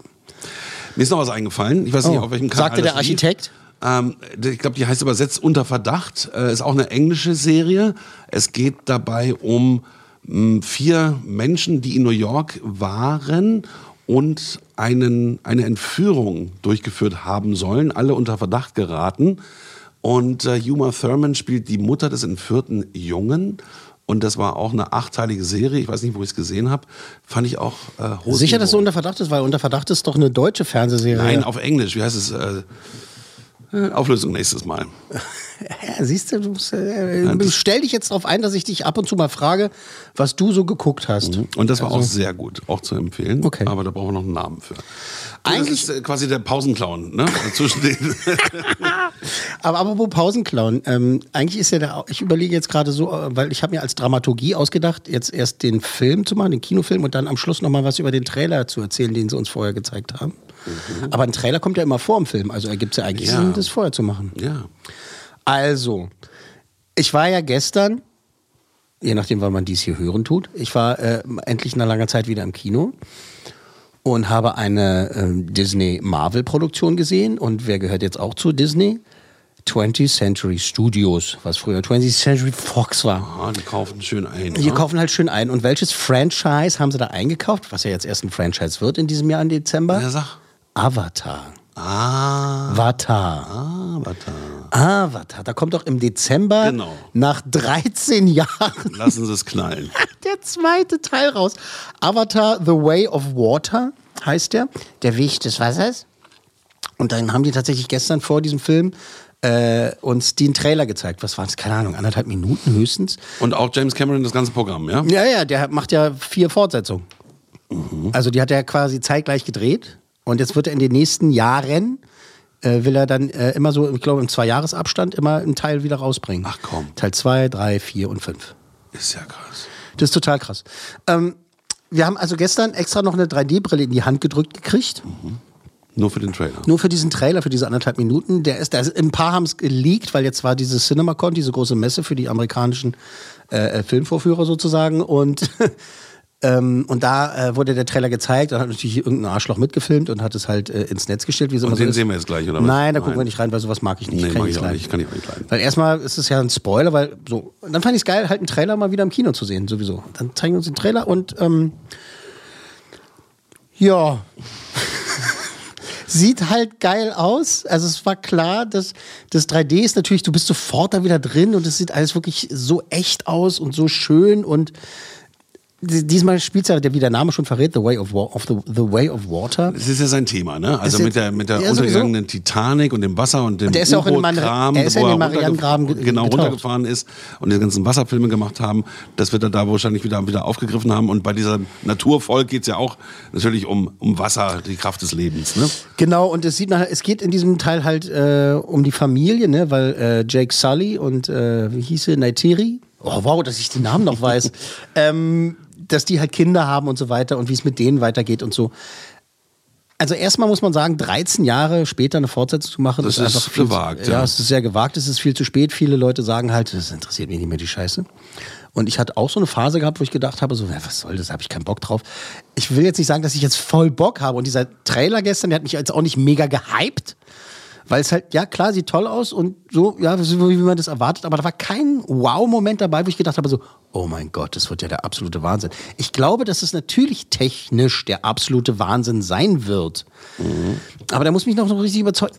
Mir ist noch was eingefallen. Ich weiß nicht, Oh. auf welchem Kanal Sagte der. Architekt? Ähm, ich glaube, die heißt übersetzt Unter Verdacht. Äh, ist auch eine englische Serie. Es geht dabei um mh, vier Menschen, die in New York waren und einen, eine Entführung durchgeführt haben sollen, alle unter Verdacht geraten. Und äh, Uma Thurman spielt die Mutter des entführten Jungen. Und das war auch eine achteilige Serie. Ich weiß nicht, wo ich es gesehen habe. Fand ich auch äh, Sicher, dass du unter Verdacht ist, weil unter Verdacht ist doch eine deutsche Fernsehserie. Nein, auf Englisch. Wie heißt es? Äh, äh, Auflösung nächstes Mal. Ja, siehst du, du musst, äh, stell dich jetzt darauf ein, dass ich dich ab und zu mal frage, was du so geguckt hast. Und das war auch Also- sehr gut, auch zu empfehlen. Okay. Aber da brauchen wir noch einen Namen für. Eigentlich- das ist äh, quasi der Pausenclown, ne? Zwischen den. Aber apropos Pausenklauen, ähm, eigentlich ist ja der, ich überlege jetzt gerade so, äh, weil ich habe mir als Dramaturgie ausgedacht, jetzt erst den Film zu machen, den Kinofilm und dann am Schluss nochmal was über den Trailer zu erzählen, den sie uns vorher gezeigt haben. Aber ein Trailer kommt ja immer vor dem Film, also ergibt es ja eigentlich Ja. Sinn, das vorher zu machen. ja. Also, ich war ja gestern, je nachdem, wann man dies hier hören tut, ich war äh, endlich nach langer Zeit wieder im Kino und habe eine ähm, Disney-Marvel-Produktion gesehen. Und wer gehört jetzt auch zu Disney? 20th Century Studios, was früher 20th Century Fox war. Ah, die kaufen schön ein. Die ne? kaufen halt schön ein. Und welches Franchise haben sie da eingekauft? Was ja jetzt erst ein Franchise wird in diesem Jahr im Dezember? Ja, sag. Avatar. Ah. Avatar. Avatar. Avatar. Da kommt doch im Dezember Genau. nach 13 Jahren Lassen Sie es knallen. der zweite Teil raus. Avatar The Way of Water heißt der. Der Weg des Wassers. Und dann haben die tatsächlich gestern vor diesem Film äh, uns den Trailer gezeigt. Was war das? Keine Ahnung, anderthalb Minuten höchstens. Und auch James Cameron das ganze Programm, ja? Ja, ja, der macht ja vier Fortsetzungen. Also die hat er quasi zeitgleich gedreht. Und jetzt wird er in den nächsten Jahren, äh, will er dann äh, immer so, ich glaube im Zweijahresabstand, immer einen Teil wieder rausbringen. Ach komm. Teil 2, 3, 4 und 5. Ist ja krass. Das ist total krass. Ähm, wir haben also gestern extra noch eine 3D-Brille in die Hand gedrückt gekriegt. Nur für den Trailer. Nur für diesen Trailer, für diese anderthalb Minuten. Der ist, der ist, ein paar haben es geleakt, weil jetzt war diese CinemaCon, diese große Messe für die amerikanischen äh, äh, Filmvorführer sozusagen. Und, ähm, und da äh, wurde der Trailer gezeigt. Dann hat natürlich irgendein Arschloch mitgefilmt und hat es halt äh, ins Netz gestellt. Wie Und so den ist. sehen wir jetzt gleich, oder was? Nein, da gucken Nein. wir nicht rein, weil sowas mag ich nicht. Nee, Kann mag ich ich auch leiden. nicht. Kann ich auch nicht leiden. Weil erstmal ist es ja ein Spoiler, weil so. Und dann fand ich es geil, halt einen Trailer mal wieder im Kino zu sehen, sowieso. Dann zeigen wir uns den Trailer und ähm, ja. Sieht halt geil aus. Also es war klar, dass das 3D ist natürlich, du bist sofort da wieder drin und es sieht alles wirklich so echt aus und so schön und diesmal spielt ja, der, wie der Name schon verrät, The Way of, Wa of the, the Way of Water. Das ist ja sein Thema, ne? Also mit der, mit der ja, untergegangenen Titanic und dem Wasser und dem Und der ist ja auch in den U-Boot-Kram, er ist ja wo in den Marianengraben ge- genau getaucht. runtergefahren ist und die ganzen Wasserfilme gemacht haben. Das wird er da wahrscheinlich wieder, wieder aufgegriffen haben. Und bei dieser Naturvolk geht es ja auch natürlich um, um Wasser, die Kraft des Lebens, ne? Genau, und es sieht nachher, es geht in diesem Teil halt äh, um die Familie, ne, weil äh, Jake Sully und äh, wie hieß sie, Naitiri? Oh wow, dass ich die Namen noch weiß. ähm, dass die halt Kinder haben und so weiter und wie es mit denen weitergeht und so. Also erstmal muss man sagen, 13 Jahre später eine Fortsetzung zu machen, Das ist ist einfach viel gewagt, Zu, ja, ja. es ist sehr gewagt, es ist viel zu spät. Viele Leute sagen halt, das interessiert mich nicht mehr die Scheiße. Und ich hatte auch so eine Phase gehabt, wo ich gedacht habe, so, ja, was soll das, habe ich keinen Bock drauf. Ich will jetzt nicht sagen, dass ich jetzt voll Bock habe. Und dieser Trailer gestern, der hat mich jetzt auch nicht mega gehypt. Weil es halt, ja klar, sieht toll aus und so, ja, wie man das erwartet, aber da war kein Wow-Moment dabei, wo ich gedacht habe, so, oh mein Gott, das wird ja der absolute Wahnsinn. Ich glaube, dass es natürlich technisch der absolute Wahnsinn sein wird. Aber da muss mich noch so richtig überzeugen.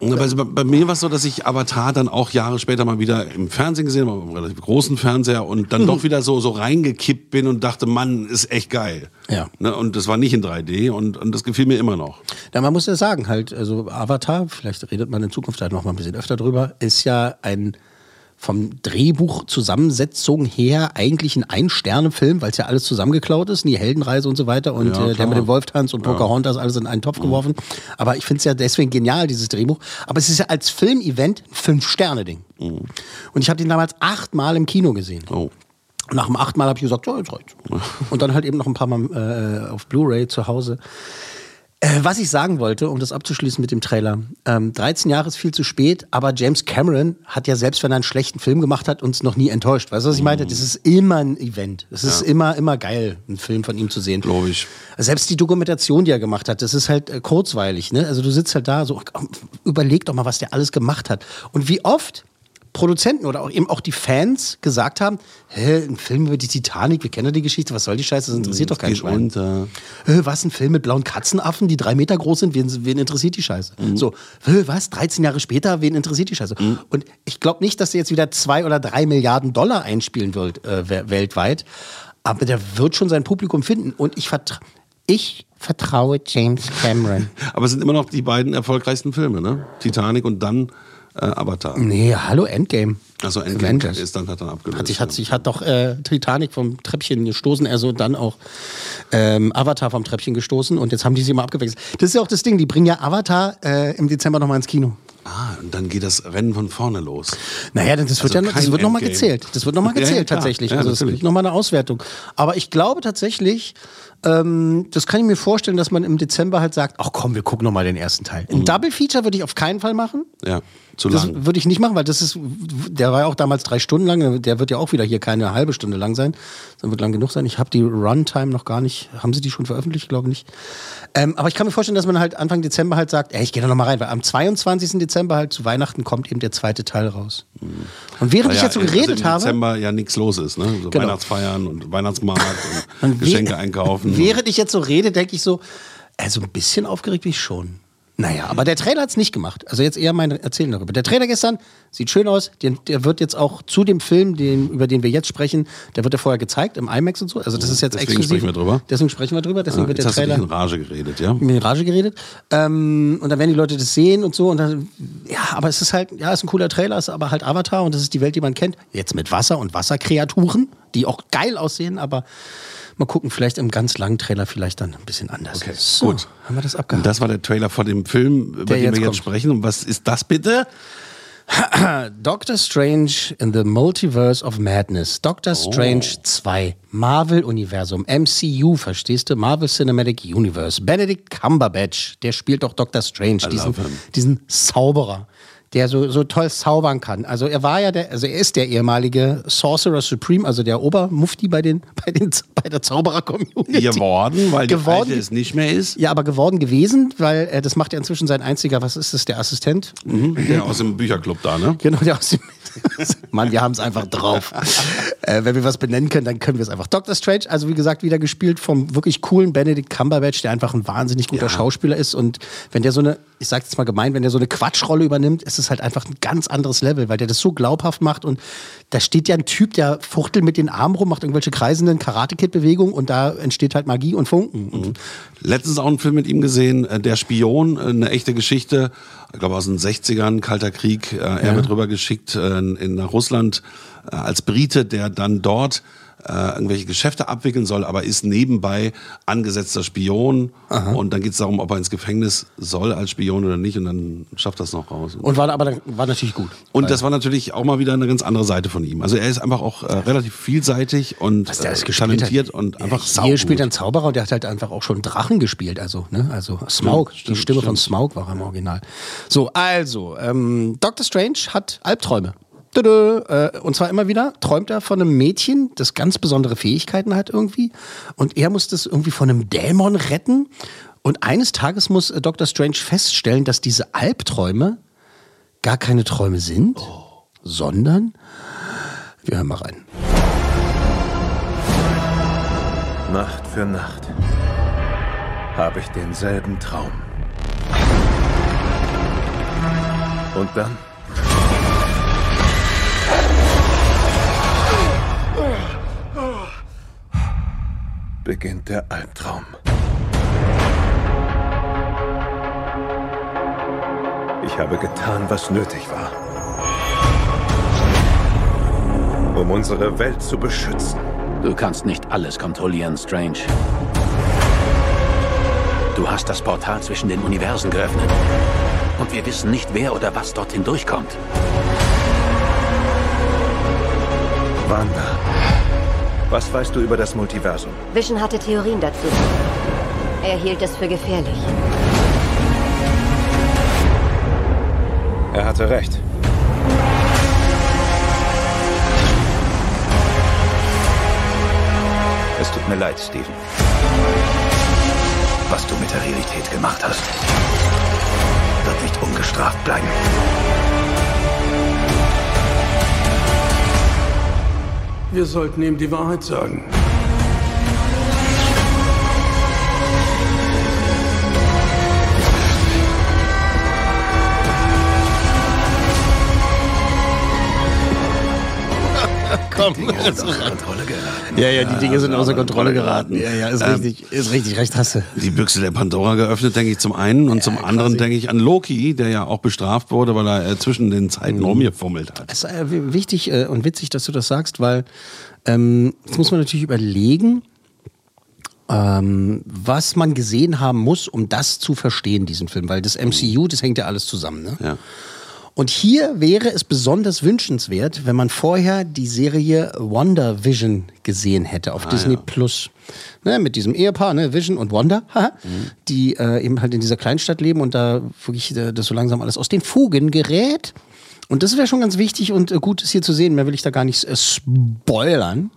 Also bei, bei mir war es so, dass ich Avatar dann auch Jahre später mal wieder im Fernsehen gesehen habe, im relativ großen Fernseher und dann Mhm. doch wieder so, so reingekippt bin und dachte, Mann, ist echt geil. Ja. Ne? Und das war nicht in 3D und, und das gefiel mir immer noch. Ja, man muss ja sagen, halt, also Avatar, vielleicht redet man in Zukunft halt noch mal ein bisschen öfter drüber, ist ja ein vom Drehbuch Zusammensetzung her eigentlich ein Ein-Sterne-Film, weil es ja alles zusammengeklaut ist, die Heldenreise und so weiter und Ja, äh, der mit dem Wolftanz und Ja. Pocahontas alles in einen Topf geworfen. Aber ich finde es ja deswegen genial, dieses Drehbuch. Aber es ist ja als Filmevent ein Fünf-Sterne-Ding. Und ich habe den damals achtmal im Kino gesehen. Oh. Nach dem achten Mal habe ich gesagt, so, jetzt reicht's. Und dann halt eben noch ein paar Mal äh, auf Blu-ray zu Hause. Äh, was ich sagen wollte, um das abzuschließen mit dem Trailer. Ähm, 13 Jahre ist viel zu spät, aber James Cameron hat ja selbst, wenn er einen schlechten Film gemacht hat, uns noch nie enttäuscht. Weißt du, was ich meine? Das ist immer ein Event. Es ist Ja. immer, immer geil, einen Film von ihm zu sehen. Glaube ich. Selbst die Dokumentation, die er gemacht hat, das ist halt äh, kurzweilig. Ne? Also du sitzt halt da, so komm, überleg doch mal, was der alles gemacht hat. Und wie oft Produzenten oder auch eben auch die Fans gesagt haben, hä, ein Film über die Titanic, wir kennen ja die Geschichte, was soll die Scheiße, das interessiert doch keinen Schwein. unter. Hä, was, ein Film mit blauen Katzenaffen, die drei Meter groß sind, wen, wen interessiert die Scheiße? Mhm. So, hä, was, 13 Jahre später, wen interessiert die Scheiße? Und ich glaube nicht, dass er jetzt wieder zwei oder drei Milliarden Dollar einspielen wird äh, we- weltweit, aber der wird schon sein Publikum finden und ich vertraue ich vertraue James Cameron. Aber es sind immer noch die beiden erfolgreichsten Filme, ne? Titanic und dann äh, Avatar. Nee, hallo, Endgame. Also Endgame Avengers. ist dann hat dann abgelöst. Hat sich, hat sich, hat doch äh, Titanic vom Treppchen gestoßen, also dann auch ähm, Avatar vom Treppchen gestoßen und jetzt haben die sie mal abgewechselt. Das ist ja auch das Ding, die bringen ja Avatar äh, im Dezember nochmal ins Kino. Ah, und dann geht das Rennen von vorne los. Naja, das wird Also ja das wird nochmal Endgame. gezählt. Das wird nochmal Ja, ja, gezählt klar. tatsächlich. Ja, also es gibt nochmal eine Auswertung. Aber ich glaube tatsächlich, Ähm, das kann ich mir vorstellen, dass man im Dezember halt sagt, ach komm, wir gucken noch mal den ersten Teil. Ein Double Feature würde ich auf keinen Fall machen. Ja, zu Das lang. würde ich nicht machen, weil das ist, der war ja auch damals drei Stunden lang, der wird ja auch wieder hier keine halbe Stunde lang sein. Das wird lang genug sein. Ich habe die Runtime noch gar nicht, haben sie die schon veröffentlicht? Ich glaube nicht. Ähm, aber ich kann mir vorstellen, dass man halt Anfang Dezember halt sagt, ey, ich gehe da noch mal rein, weil am 22. Dezember halt zu Weihnachten kommt eben der zweite Teil raus. Und während Weil ich ja, jetzt so also geredet im habe, Dezember ja nichts los ist, ne? So Genau. Weihnachtsfeiern und Weihnachtsmarkt und, Geschenke einkaufen. Während ich jetzt so rede, denke ich so, also ein bisschen aufgeregt bin ich schon. Naja, aber der Trailer hat es nicht gemacht. Also jetzt eher mein Erzählen darüber. Der Trailer gestern sieht schön aus. Den, der wird jetzt auch zu dem Film, den, über den wir jetzt sprechen, der wird ja vorher gezeigt im IMAX und so. Also das ist jetzt Deswegen exklusiv. sprechen wir drüber. Deswegen sprechen wir drüber. Deswegen Ja, wird jetzt der hast du Trailer in Rage geredet, ja? in Rage geredet. Ähm, und dann werden die Leute das sehen und so. Und dann, ja, aber es ist halt, ja, es ist ein cooler Trailer, ist aber halt Avatar und das ist die Welt, die man kennt. Jetzt mit Wasser und Wasserkreaturen, die auch geil aussehen, aber mal gucken, vielleicht im ganz langen Trailer vielleicht dann ein bisschen anders. Okay, so, Gut. Haben wir das Und abgehakt? das war der Trailer vor dem Film, über Der den jetzt wir jetzt kommt. sprechen. Und was ist das bitte? Doctor Strange in the Multiverse of Madness. Doctor Strange 2. Marvel-Universum. MCU, verstehst du? Marvel Cinematic Universe. Benedict Cumberbatch, der spielt doch Doctor Strange, diesen, him. diesen Zauberer, der so, so toll zaubern kann. Also er war ja der, also er ist der ehemalige Sorcerer Supreme, also der Obermufti bei den, bei den, bei der Zauberer-Community. Geworden, weil die geworden, alte es nicht mehr ist. Ja, aber geworden gewesen, weil äh, das macht ja inzwischen sein einziger, was ist das, der Assistent? Der aus dem Bücherclub da, ne? Genau, der aus dem. Mann, wir haben es einfach drauf. äh, wenn wir was benennen können, dann können wir es einfach. Doctor Strange, also wie gesagt, wieder gespielt vom wirklich coolen Benedict Cumberbatch, der einfach ein wahnsinnig guter Schauspieler ist. Und wenn der so eine, ich sag jetzt mal gemein, wenn der so eine Quatschrolle übernimmt, ist es halt einfach ein ganz anderes Level, weil der das so glaubhaft macht. Und da steht ja ein Typ, der fuchtelt mit den Armen rum, macht irgendwelche kreisenden Karate-Kid-Bewegungen und da entsteht halt Magie und Funken. Und Letztens auch einen Film mit ihm gesehen, äh, Der Spion, äh, eine echte Geschichte, ich glaube aus den 60ern, Kalter Krieg. Äh, Er Ja. wird rübergeschickt in, nach Russland als Brite, der dann dort äh, irgendwelche Geschäfte abwickeln soll, aber ist nebenbei angesetzter Spion. Und dann geht es darum, ob er ins Gefängnis soll als Spion oder nicht. Und dann schafft er es noch raus. Und war, aber war natürlich gut. Und das war natürlich auch mal wieder eine ganz andere Seite von ihm. Also er ist einfach auch äh, relativ vielseitig und Was äh, talentiert hat. und einfach Hier saugut. spielt einen Zauberer und der hat halt einfach auch schon Drachen gespielt. Also, ne? Also Smaug, Stimmt, die Stimme stimmt. von Smaug war im Original. So, also, ähm, Doctor Strange hat Albträume. Äh, Und zwar immer wieder träumt er von einem Mädchen, das ganz besondere Fähigkeiten hat irgendwie. Und er muss das irgendwie von einem Dämon retten. Und eines Tages muss äh, Dr. Strange feststellen, dass diese Albträume gar keine Träume sind, sondern wir hören mal rein. Nacht für Nacht habe ich denselben Traum. Und dann beginnt der Albtraum. Ich habe getan, was nötig war, um unsere Welt zu beschützen. Du kannst nicht alles kontrollieren, Strange. Du hast das Portal zwischen den Universen geöffnet. Und wir wissen nicht, wer oder was dorthin durchkommt. Wanda, was weißt du über das Multiversum? Vision hatte Theorien dazu. Er hielt es für gefährlich. Er hatte recht. Es tut mir leid, Steven. Was du mit der Realität gemacht hast, wird nicht ungestraft bleiben. Wir sollten ihm die Wahrheit sagen. Komm, Kontrolle geraten. Ja, ja, die Dinge sind außer Kontrolle geraten. Ja, ja, ist Ähm, richtig, ist richtig, recht hast du. die Büchse der Pandora geöffnet, denke ich zum einen. Und zum anderen denke ich an Loki, der ja auch bestraft wurde, weil er äh, zwischen den Zeiten Mhm. rumgefummelt hat. Es ist äh, wichtig äh, und witzig, dass du das sagst, weil ähm, jetzt muss man natürlich überlegen, ähm, was man gesehen haben muss, um das zu verstehen, diesen Film. Weil das MCU, das hängt ja alles zusammen. Ne? Ja. Und hier wäre es besonders wünschenswert, wenn man vorher die Serie Wonder Vision gesehen hätte auf Ah, Disney ja. Plus. Ne, mit diesem Ehepaar, ne, Vision und Wanda, haha, Mhm. die äh, eben halt in dieser Kleinstadt leben und da wirklich äh, das so langsam alles aus den Fugen gerät. Und das wäre schon ganz wichtig und äh, gut ist hier zu sehen. Mehr will ich da gar nicht äh, spoilern.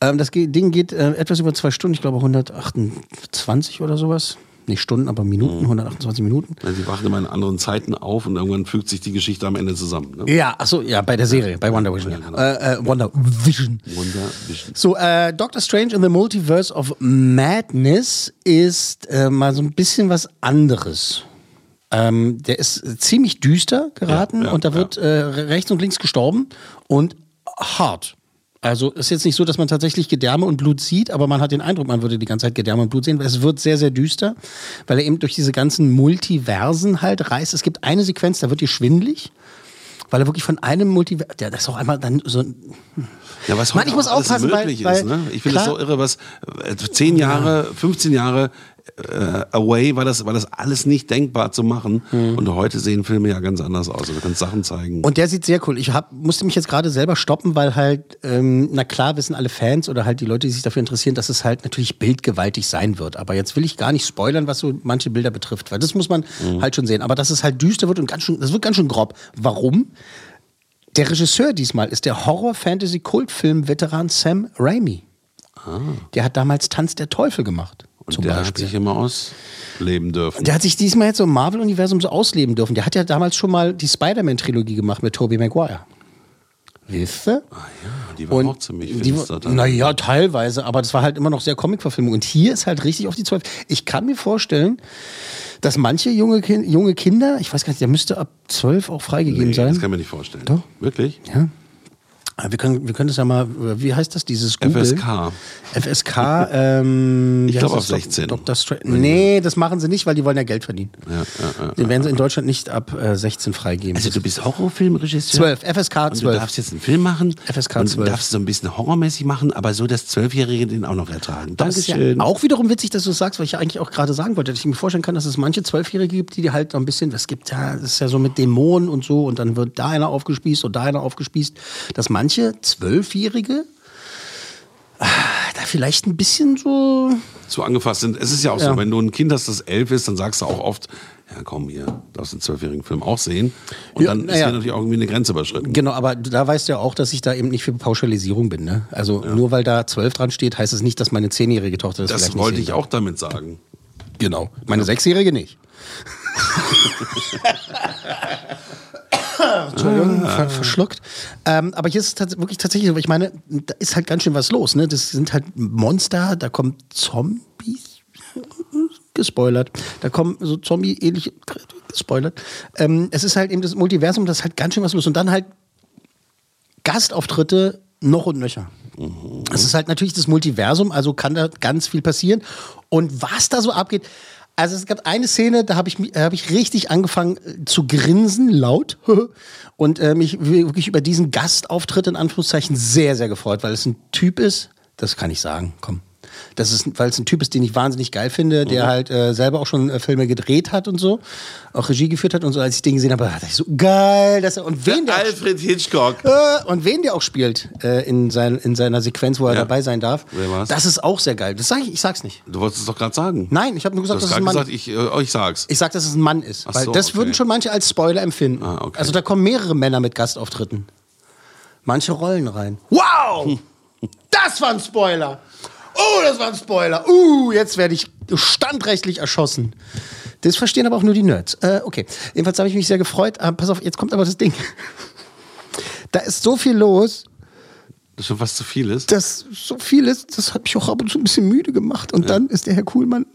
Ähm, das Ding geht äh, etwas über zwei Stunden, ich glaube 128 oder sowas. Nicht Stunden, aber Minuten, 128 Minuten. Ja, Sie wachen immer in anderen Zeiten auf und irgendwann fügt sich die Geschichte am Ende zusammen. Ne? Ja, achso, ja, bei der Serie, bei Wonder Vision. Ja, äh, äh, Wonder Vision. Wonder Vision. So, äh, Doctor Strange in the Multiverse of Madness ist äh, mal so ein bisschen was anderes. Ähm, der ist ziemlich düster geraten Ja, ja, und da wird äh, rechts und links gestorben und hart. Also ist jetzt nicht so, dass man tatsächlich Gedärme und Blut sieht, aber man hat den Eindruck, man würde die ganze Zeit Gedärme und Blut sehen. weil Es wird sehr, sehr düster, weil er eben durch diese ganzen Multiversen halt reist. Es gibt eine Sequenz, da wird dir schwindelig, weil er wirklich von einem Multiversum, ja, das ist auch einmal dann so ein Ja, was Mann, ich muss aufpassen, möglich weil- ist. Ne? Ich finde das so irre, was äh, zehn Jahre, 15 Jahre äh, away war das, war das alles nicht denkbar zu machen. Und heute sehen Filme ja ganz anders aus. Du kannst Sachen zeigen. Und der sieht sehr cool. Ich hab, musste mich jetzt gerade selber stoppen, weil halt, ähm, na klar wissen alle Fans oder halt die Leute, die sich dafür interessieren, dass es halt natürlich bildgewaltig sein wird. Aber jetzt will ich gar nicht spoilern, was so manche Bilder betrifft, weil das muss man halt schon sehen. Aber dass es halt düster wird und ganz schön, das wird ganz schön grob. Warum? Der Regisseur diesmal ist der Horror-Fantasy-Kultfilm-Veteran Sam Raimi. Der hat damals Tanz der Teufel gemacht. Und zum der hat Beispiel. sich immer ausleben dürfen. Der hat sich diesmal jetzt so im Marvel-Universum so ausleben dürfen. Der hat ja damals schon mal die Spider-Man-Trilogie gemacht mit Tobey Maguire. Wisst ihr? die war auch ziemlich finster. Naja, teilweise, aber das war halt immer noch sehr Comic-Verfilmung. Und hier ist halt richtig auf die Zwölf. Ich kann mir vorstellen, dass manche junge, Kin junge Kinder, ich weiß gar nicht, der müsste ab zwölf auch freigegeben Nee, sein. das kann mir nicht vorstellen. Doch. Wirklich? Ja. Aber Wir können, wir können das ja mal, wie heißt das, dieses Google? FSK. FSK, ähm, Ich glaube auf das? 16. Dr. Strange. Nee, das machen sie nicht, weil die wollen ja Geld verdienen. Ja, ja, ja, Den werden sie in Deutschland nicht ab äh, 16 freigeben. Also du bist Horrorfilmregisseur? 12, FSK Und du 12. darfst jetzt einen Film machen FSK und 12. darfst so ein bisschen horrormäßig machen, aber so, dass Zwölfjährige den auch noch ertragen. Das ist ja auch wiederum witzig, dass du es sagst, weil ich ja eigentlich auch gerade sagen wollte, dass ich mir vorstellen kann, dass es manche Zwölfjährige gibt, die halt noch ein bisschen, das gibt ja, das ist ja so mit Dämonen und so und dann wird da einer aufgespießt und da einer aufgespießt, dass manche Zwölfjährige ah, da vielleicht ein bisschen so so angefasst sind. Es ist ja auch Ja. so, wenn du ein Kind hast, das elf ist, dann sagst du auch oft, ja komm hier, darfst einen zwölfjährigen Film auch sehen. Und Ja, dann ist ja. natürlich auch irgendwie eine Grenze überschritten. Genau, aber da weißt du ja auch, dass ich da eben nicht für Pauschalisierung bin. Ne? Also nur weil da zwölf dran steht, heißt es nicht, dass meine zehnjährige Tochter das, Das wollte ich auch damit sagen. Genau. Meine sechsjährige nicht. Entschuldigung, ver verschluckt. Ähm, aber hier ist es wirklich tatsächlich so, ich meine, da ist halt ganz schön was los. Ne? Das sind halt Monster, da kommen Zombies. Gespoilert. Da kommen so Zombie-ähnliche. Gespoilert. Ähm, es ist halt eben das Multiversum, das ist halt ganz schön was los. Und dann halt Gastauftritte noch und nöcher. Es ist halt natürlich das Multiversum, also kann da ganz viel passieren. Und was da so abgeht, also es gab eine Szene, da habe ich, hab ich richtig angefangen äh, zu grinsen, laut, und äh, mich wirklich über diesen Gastauftritt in Anführungszeichen sehr, sehr gefreut, weil es ein Typ ist, das kann ich sagen, komm. Das ist, weil es ein Typ ist, den ich wahnsinnig geil finde, der Mhm. halt äh, selber auch schon äh, Filme gedreht hat und so, auch Regie geführt hat und so. Als ich den gesehen habe, dachte ich so geil, dass er und wen der, Alfred Hitchcock. äh, und wen der auch spielt äh, in, sein, in seiner Sequenz, wo er Ja. dabei sein darf. Das ist auch sehr geil. Das sage ich, ich sag's nicht. Du wolltest es doch gerade sagen. Nein, ich habe nur gesagt, dass es ein Mann gesagt, ich, äh, ich sag's. Ich sag, dass es ein Mann ist. Ach weil so, das okay. würden schon manche als Spoiler empfinden. Ah, okay. Also da kommen mehrere Männer mit Gastauftritten. Manche rollen rein. Wow! Das war ein Spoiler! Oh, das war ein Spoiler! Uh, jetzt werde ich standrechtlich erschossen. Das verstehen aber auch nur die Nerds. Äh, okay. Jedenfalls habe ich mich sehr gefreut. Ah, pass auf, jetzt kommt aber das Ding. Da ist so viel los, Das ist schon fast zu viel ist. dass so viel ist, das hat mich auch ab und zu ein bisschen müde gemacht. Und dann ist der Herr Kuhlmann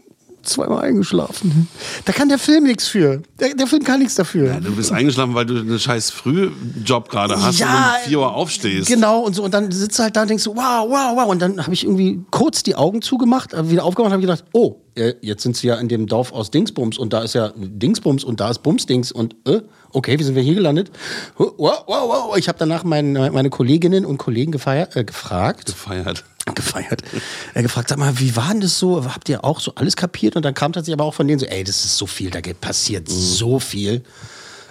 zweimal eingeschlafen. Da kann der Film nichts für. Der, der Film kann nichts dafür. Ja, du bist eingeschlafen, weil du einen scheiß Frühjob gerade hast Ja, und um 4 Uhr aufstehst. Genau, und so, und dann sitzt du halt da und denkst so, wow, wow, wow. Und dann habe ich irgendwie kurz die Augen zugemacht, hab wieder aufgemacht und habe gedacht, oh, äh, jetzt sind sie ja in dem Dorf aus Dingsbums und da ist ja Dingsbums und da ist Bumsdings und äh, okay, wie sind wir hier gelandet? Wow, wow, wow. Ich habe danach mein, meine Kolleginnen und Kollegen gefeiert, äh, gefragt. Gefeiert. Gefeiert. Äh, gefragt, sag mal, wie war denn das so? Habt ihr auch so alles kapiert? Und dann kam tatsächlich aber auch von denen so, ey, das ist so viel, da passiert so viel.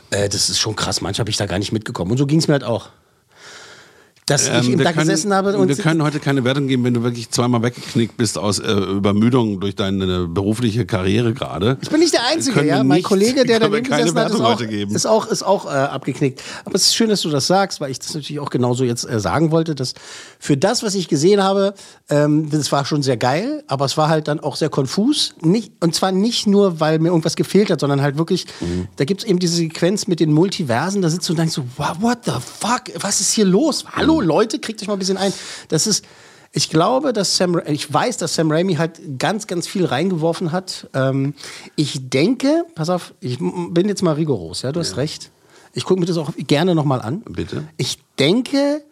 Äh, das ist schon krass. Manchmal habe ich da gar nicht mitgekommen. Und so ging es mir halt auch. Dass ich Ähm, eben wir da können, gesessen habe und wir können heute keine Wertung geben, wenn du wirklich zweimal weggeknickt bist aus äh, Übermüdung durch deine berufliche Karriere gerade. Ich bin nicht der Einzige, ja. Mein nicht- Kollege, der keine gesessen hat, ist auch, ist auch, ist auch äh, abgeknickt. Aber es ist schön, dass du das sagst, weil ich das natürlich auch genauso jetzt äh, sagen wollte, dass für das, was ich gesehen habe, ähm, das war schon sehr geil, aber es war halt dann auch sehr konfus. Nicht, und zwar nicht nur, weil mir irgendwas gefehlt hat, sondern halt wirklich, Mhm. da gibt es eben diese Sequenz mit den Multiversen, da sitzt du und denkst so, what the fuck, was ist hier los? Hallo Leute, kriegt euch mal ein bisschen ein. Das ist, ich glaube, dass Sam, ich weiß, dass Sam Raimi halt ganz, ganz viel reingeworfen hat. Ähm, ich denke, pass auf, ich bin jetzt mal rigoros, ja, du hast recht. Ich gucke mir das auch gerne nochmal an. Bitte. Ich denke,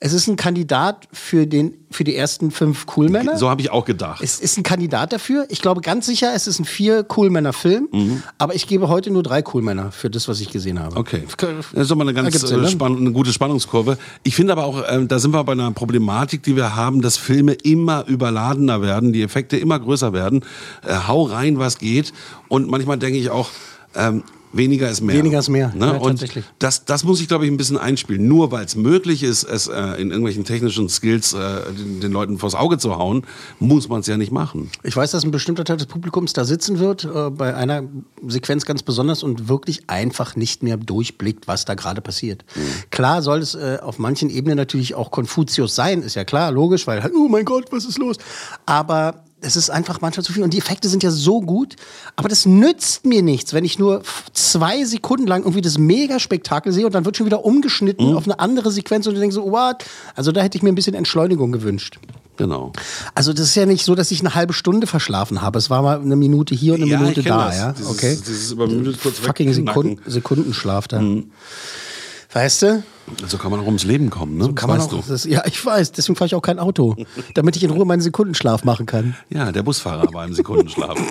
es ist ein Kandidat für, den, für die ersten fünf Coolmänner. So habe ich auch gedacht. Es ist ein Kandidat dafür. Ich glaube ganz sicher, es ist ein vier Coolmänner-Film. Mhm. Aber ich gebe heute nur drei Coolmänner für das, was ich gesehen habe. Okay. Das ist doch mal eine ganz äh, ne? spann eine gute Spannungskurve. Ich finde aber auch, ähm, da sind wir bei einer Problematik, die wir haben, dass Filme immer überladener werden, die Effekte immer größer werden. Äh, hau rein, was geht. Und manchmal denke ich auch, ähm, weniger ist mehr. Weniger ist mehr, Ne? ja, Und tatsächlich. das, das muss ich, glaube ich, ein bisschen einspielen. Nur weil es möglich ist, es äh, in irgendwelchen technischen Skills äh, den, den Leuten vors Auge zu hauen, muss man es ja nicht machen. Ich weiß, dass ein bestimmter Teil des Publikums da sitzen wird, äh, bei einer Sequenz ganz besonders und wirklich einfach nicht mehr durchblickt, was da gerade passiert. Klar soll es äh, auf manchen Ebenen natürlich auch Konfuzius sein, ist ja klar, logisch, weil, halt, oh mein Gott, was ist los? Aber es ist einfach manchmal zu viel und die Effekte sind ja so gut, aber das nützt mir nichts, wenn ich nur zwei Sekunden lang irgendwie das Megaspektakel sehe und dann wird schon wieder umgeschnitten auf eine andere Sequenz und du denkst so, what? Also da hätte ich mir ein bisschen Entschleunigung gewünscht. Genau. Also das ist ja nicht so, dass ich eine halbe Stunde verschlafen habe. Es war mal eine Minute hier und eine Ja, Minute ich da, das. ja. Dieses- okay. dieses übermüdet kurz Fucking. Sekunden, Sekundenschlaf da. Weißt du? So kann man auch ums Leben kommen, ne? Kann man weißt auch, du. das, ja, ich weiß, deswegen fahre ich auch kein Auto. damit ich in Ruhe meinen Sekundenschlaf machen kann. Ja, der Busfahrer war im Sekundenschlaf.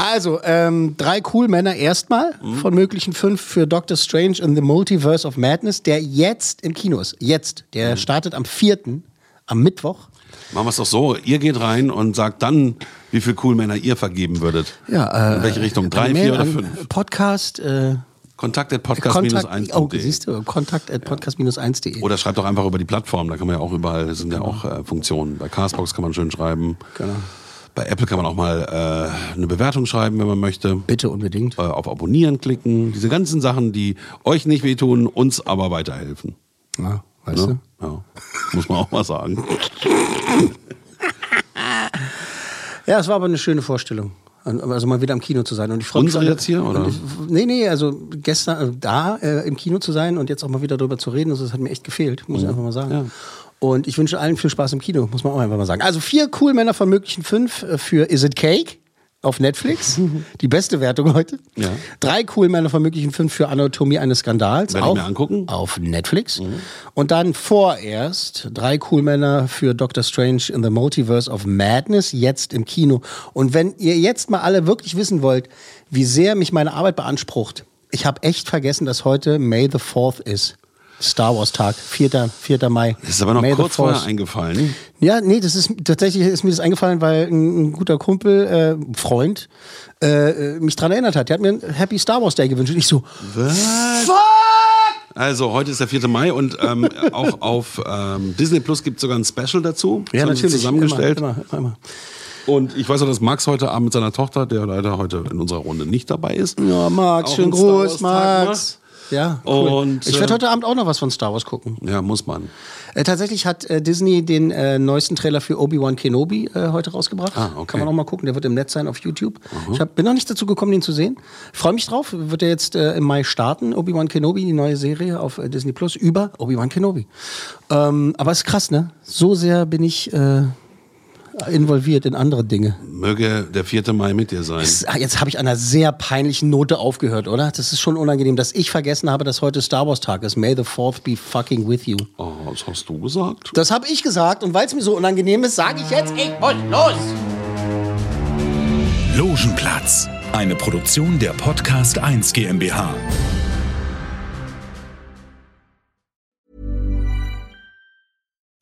Also, ähm, drei cool Männer erstmal von möglichen fünf für Doctor Strange in the Multiverse of Madness, der jetzt im Kino ist. Jetzt. Der startet am 4., am Mittwoch. Machen wir es doch so, ihr geht rein und sagt dann, wie viel Coolmänner ihr vergeben würdet. Ja, äh, In welche Richtung? Drei, vier oder fünf? Kontakt, äh, Kontakt at podcast-1.de. oh, siehst du, kontakt at podcast-1.de. Oder schreibt doch einfach über die Plattform, da kann man ja auch überall, das sind ja auch äh, Funktionen. Bei Castbox kann man schön schreiben. Genau. Bei Apple kann man auch mal äh, eine Bewertung schreiben, wenn man möchte. Bitte unbedingt. Äh, auf Abonnieren klicken. Diese ganzen Sachen, die euch nicht wehtun, uns aber weiterhelfen. Ja, weißt Ne? Ja. Muss man auch mal sagen. Ja, es war aber eine schöne Vorstellung. Also mal wieder im Kino zu sein. Und ich freue mich Unsere jetzt hier, oder? Ich, nee, nee, also gestern äh, da äh, im Kino zu sein und jetzt auch mal wieder darüber zu reden, also das hat mir echt gefehlt, muss ich Mhm. einfach mal sagen. Ja. Und ich wünsche allen viel Spaß im Kino, muss man auch einfach mal sagen. Also vier cool Männer von möglichen fünf äh, für Is It Cake auf Netflix. Die beste Wertung heute. Ja. Drei cool Männer von möglichen fünf für Anatomie eines Skandals. Werde ich auch mir angucken. Mhm. Auf Netflix. Und dann vorerst drei cool Männer für Doctor Strange in the Multiverse of Madness, jetzt im Kino. Und wenn ihr jetzt mal alle wirklich wissen wollt, wie sehr mich meine Arbeit beansprucht, ich habe echt vergessen, dass heute May the 4th ist. Star Wars Tag, 4. 4. Mai. Das ist aber noch May kurz vorher eingefallen. Ja, nee, das ist tatsächlich ist mir das eingefallen, weil ein, ein guter Kumpel, äh, Freund, äh, äh, mich dran erinnert hat. Der hat mir einen Happy Star Wars Day gewünscht. Und ich so, Was? Also heute ist der 4. Mai und ähm, auch auf ähm, Disney Plus gibt es sogar ein Special dazu. ja, natürlich. Zusammengestellt. Immer, immer, immer. Und ich weiß auch, dass Max heute Abend mit seiner Tochter, der leider heute in unserer Runde nicht dabei ist. Ja, Max, schönen Gruß, Max. Ja, cool. Und, ich werde äh, heute Abend auch noch was von Star Wars gucken. Ja, muss man. Äh, tatsächlich hat äh, Disney den äh, neuesten Trailer für Obi-Wan Kenobi äh, heute rausgebracht. Ah, okay. Kann man noch mal gucken, der wird im Netz sein auf YouTube. Ich hab, bin noch nicht dazu gekommen, den zu sehen. Freue mich drauf. Wird er jetzt äh, im Mai starten. Obi-Wan Kenobi, die neue Serie auf Disney Plus über Obi-Wan Kenobi. Ähm, aber es ist krass, ne? So sehr bin ich involviert in andere Dinge. Möge der 4. Mai mit dir sein. Das, ah, jetzt habe ich an einer sehr peinlichen Note aufgehört, oder? Das ist schon unangenehm, dass ich vergessen habe, dass heute Star Wars Tag ist. May the 4th be fucking with you. Oh, was hast du gesagt? Das habe ich gesagt und weil es mir so unangenehm ist, sage ich jetzt, ich muss los. Logenplatz, eine Produktion der Podcast 1 GmbH.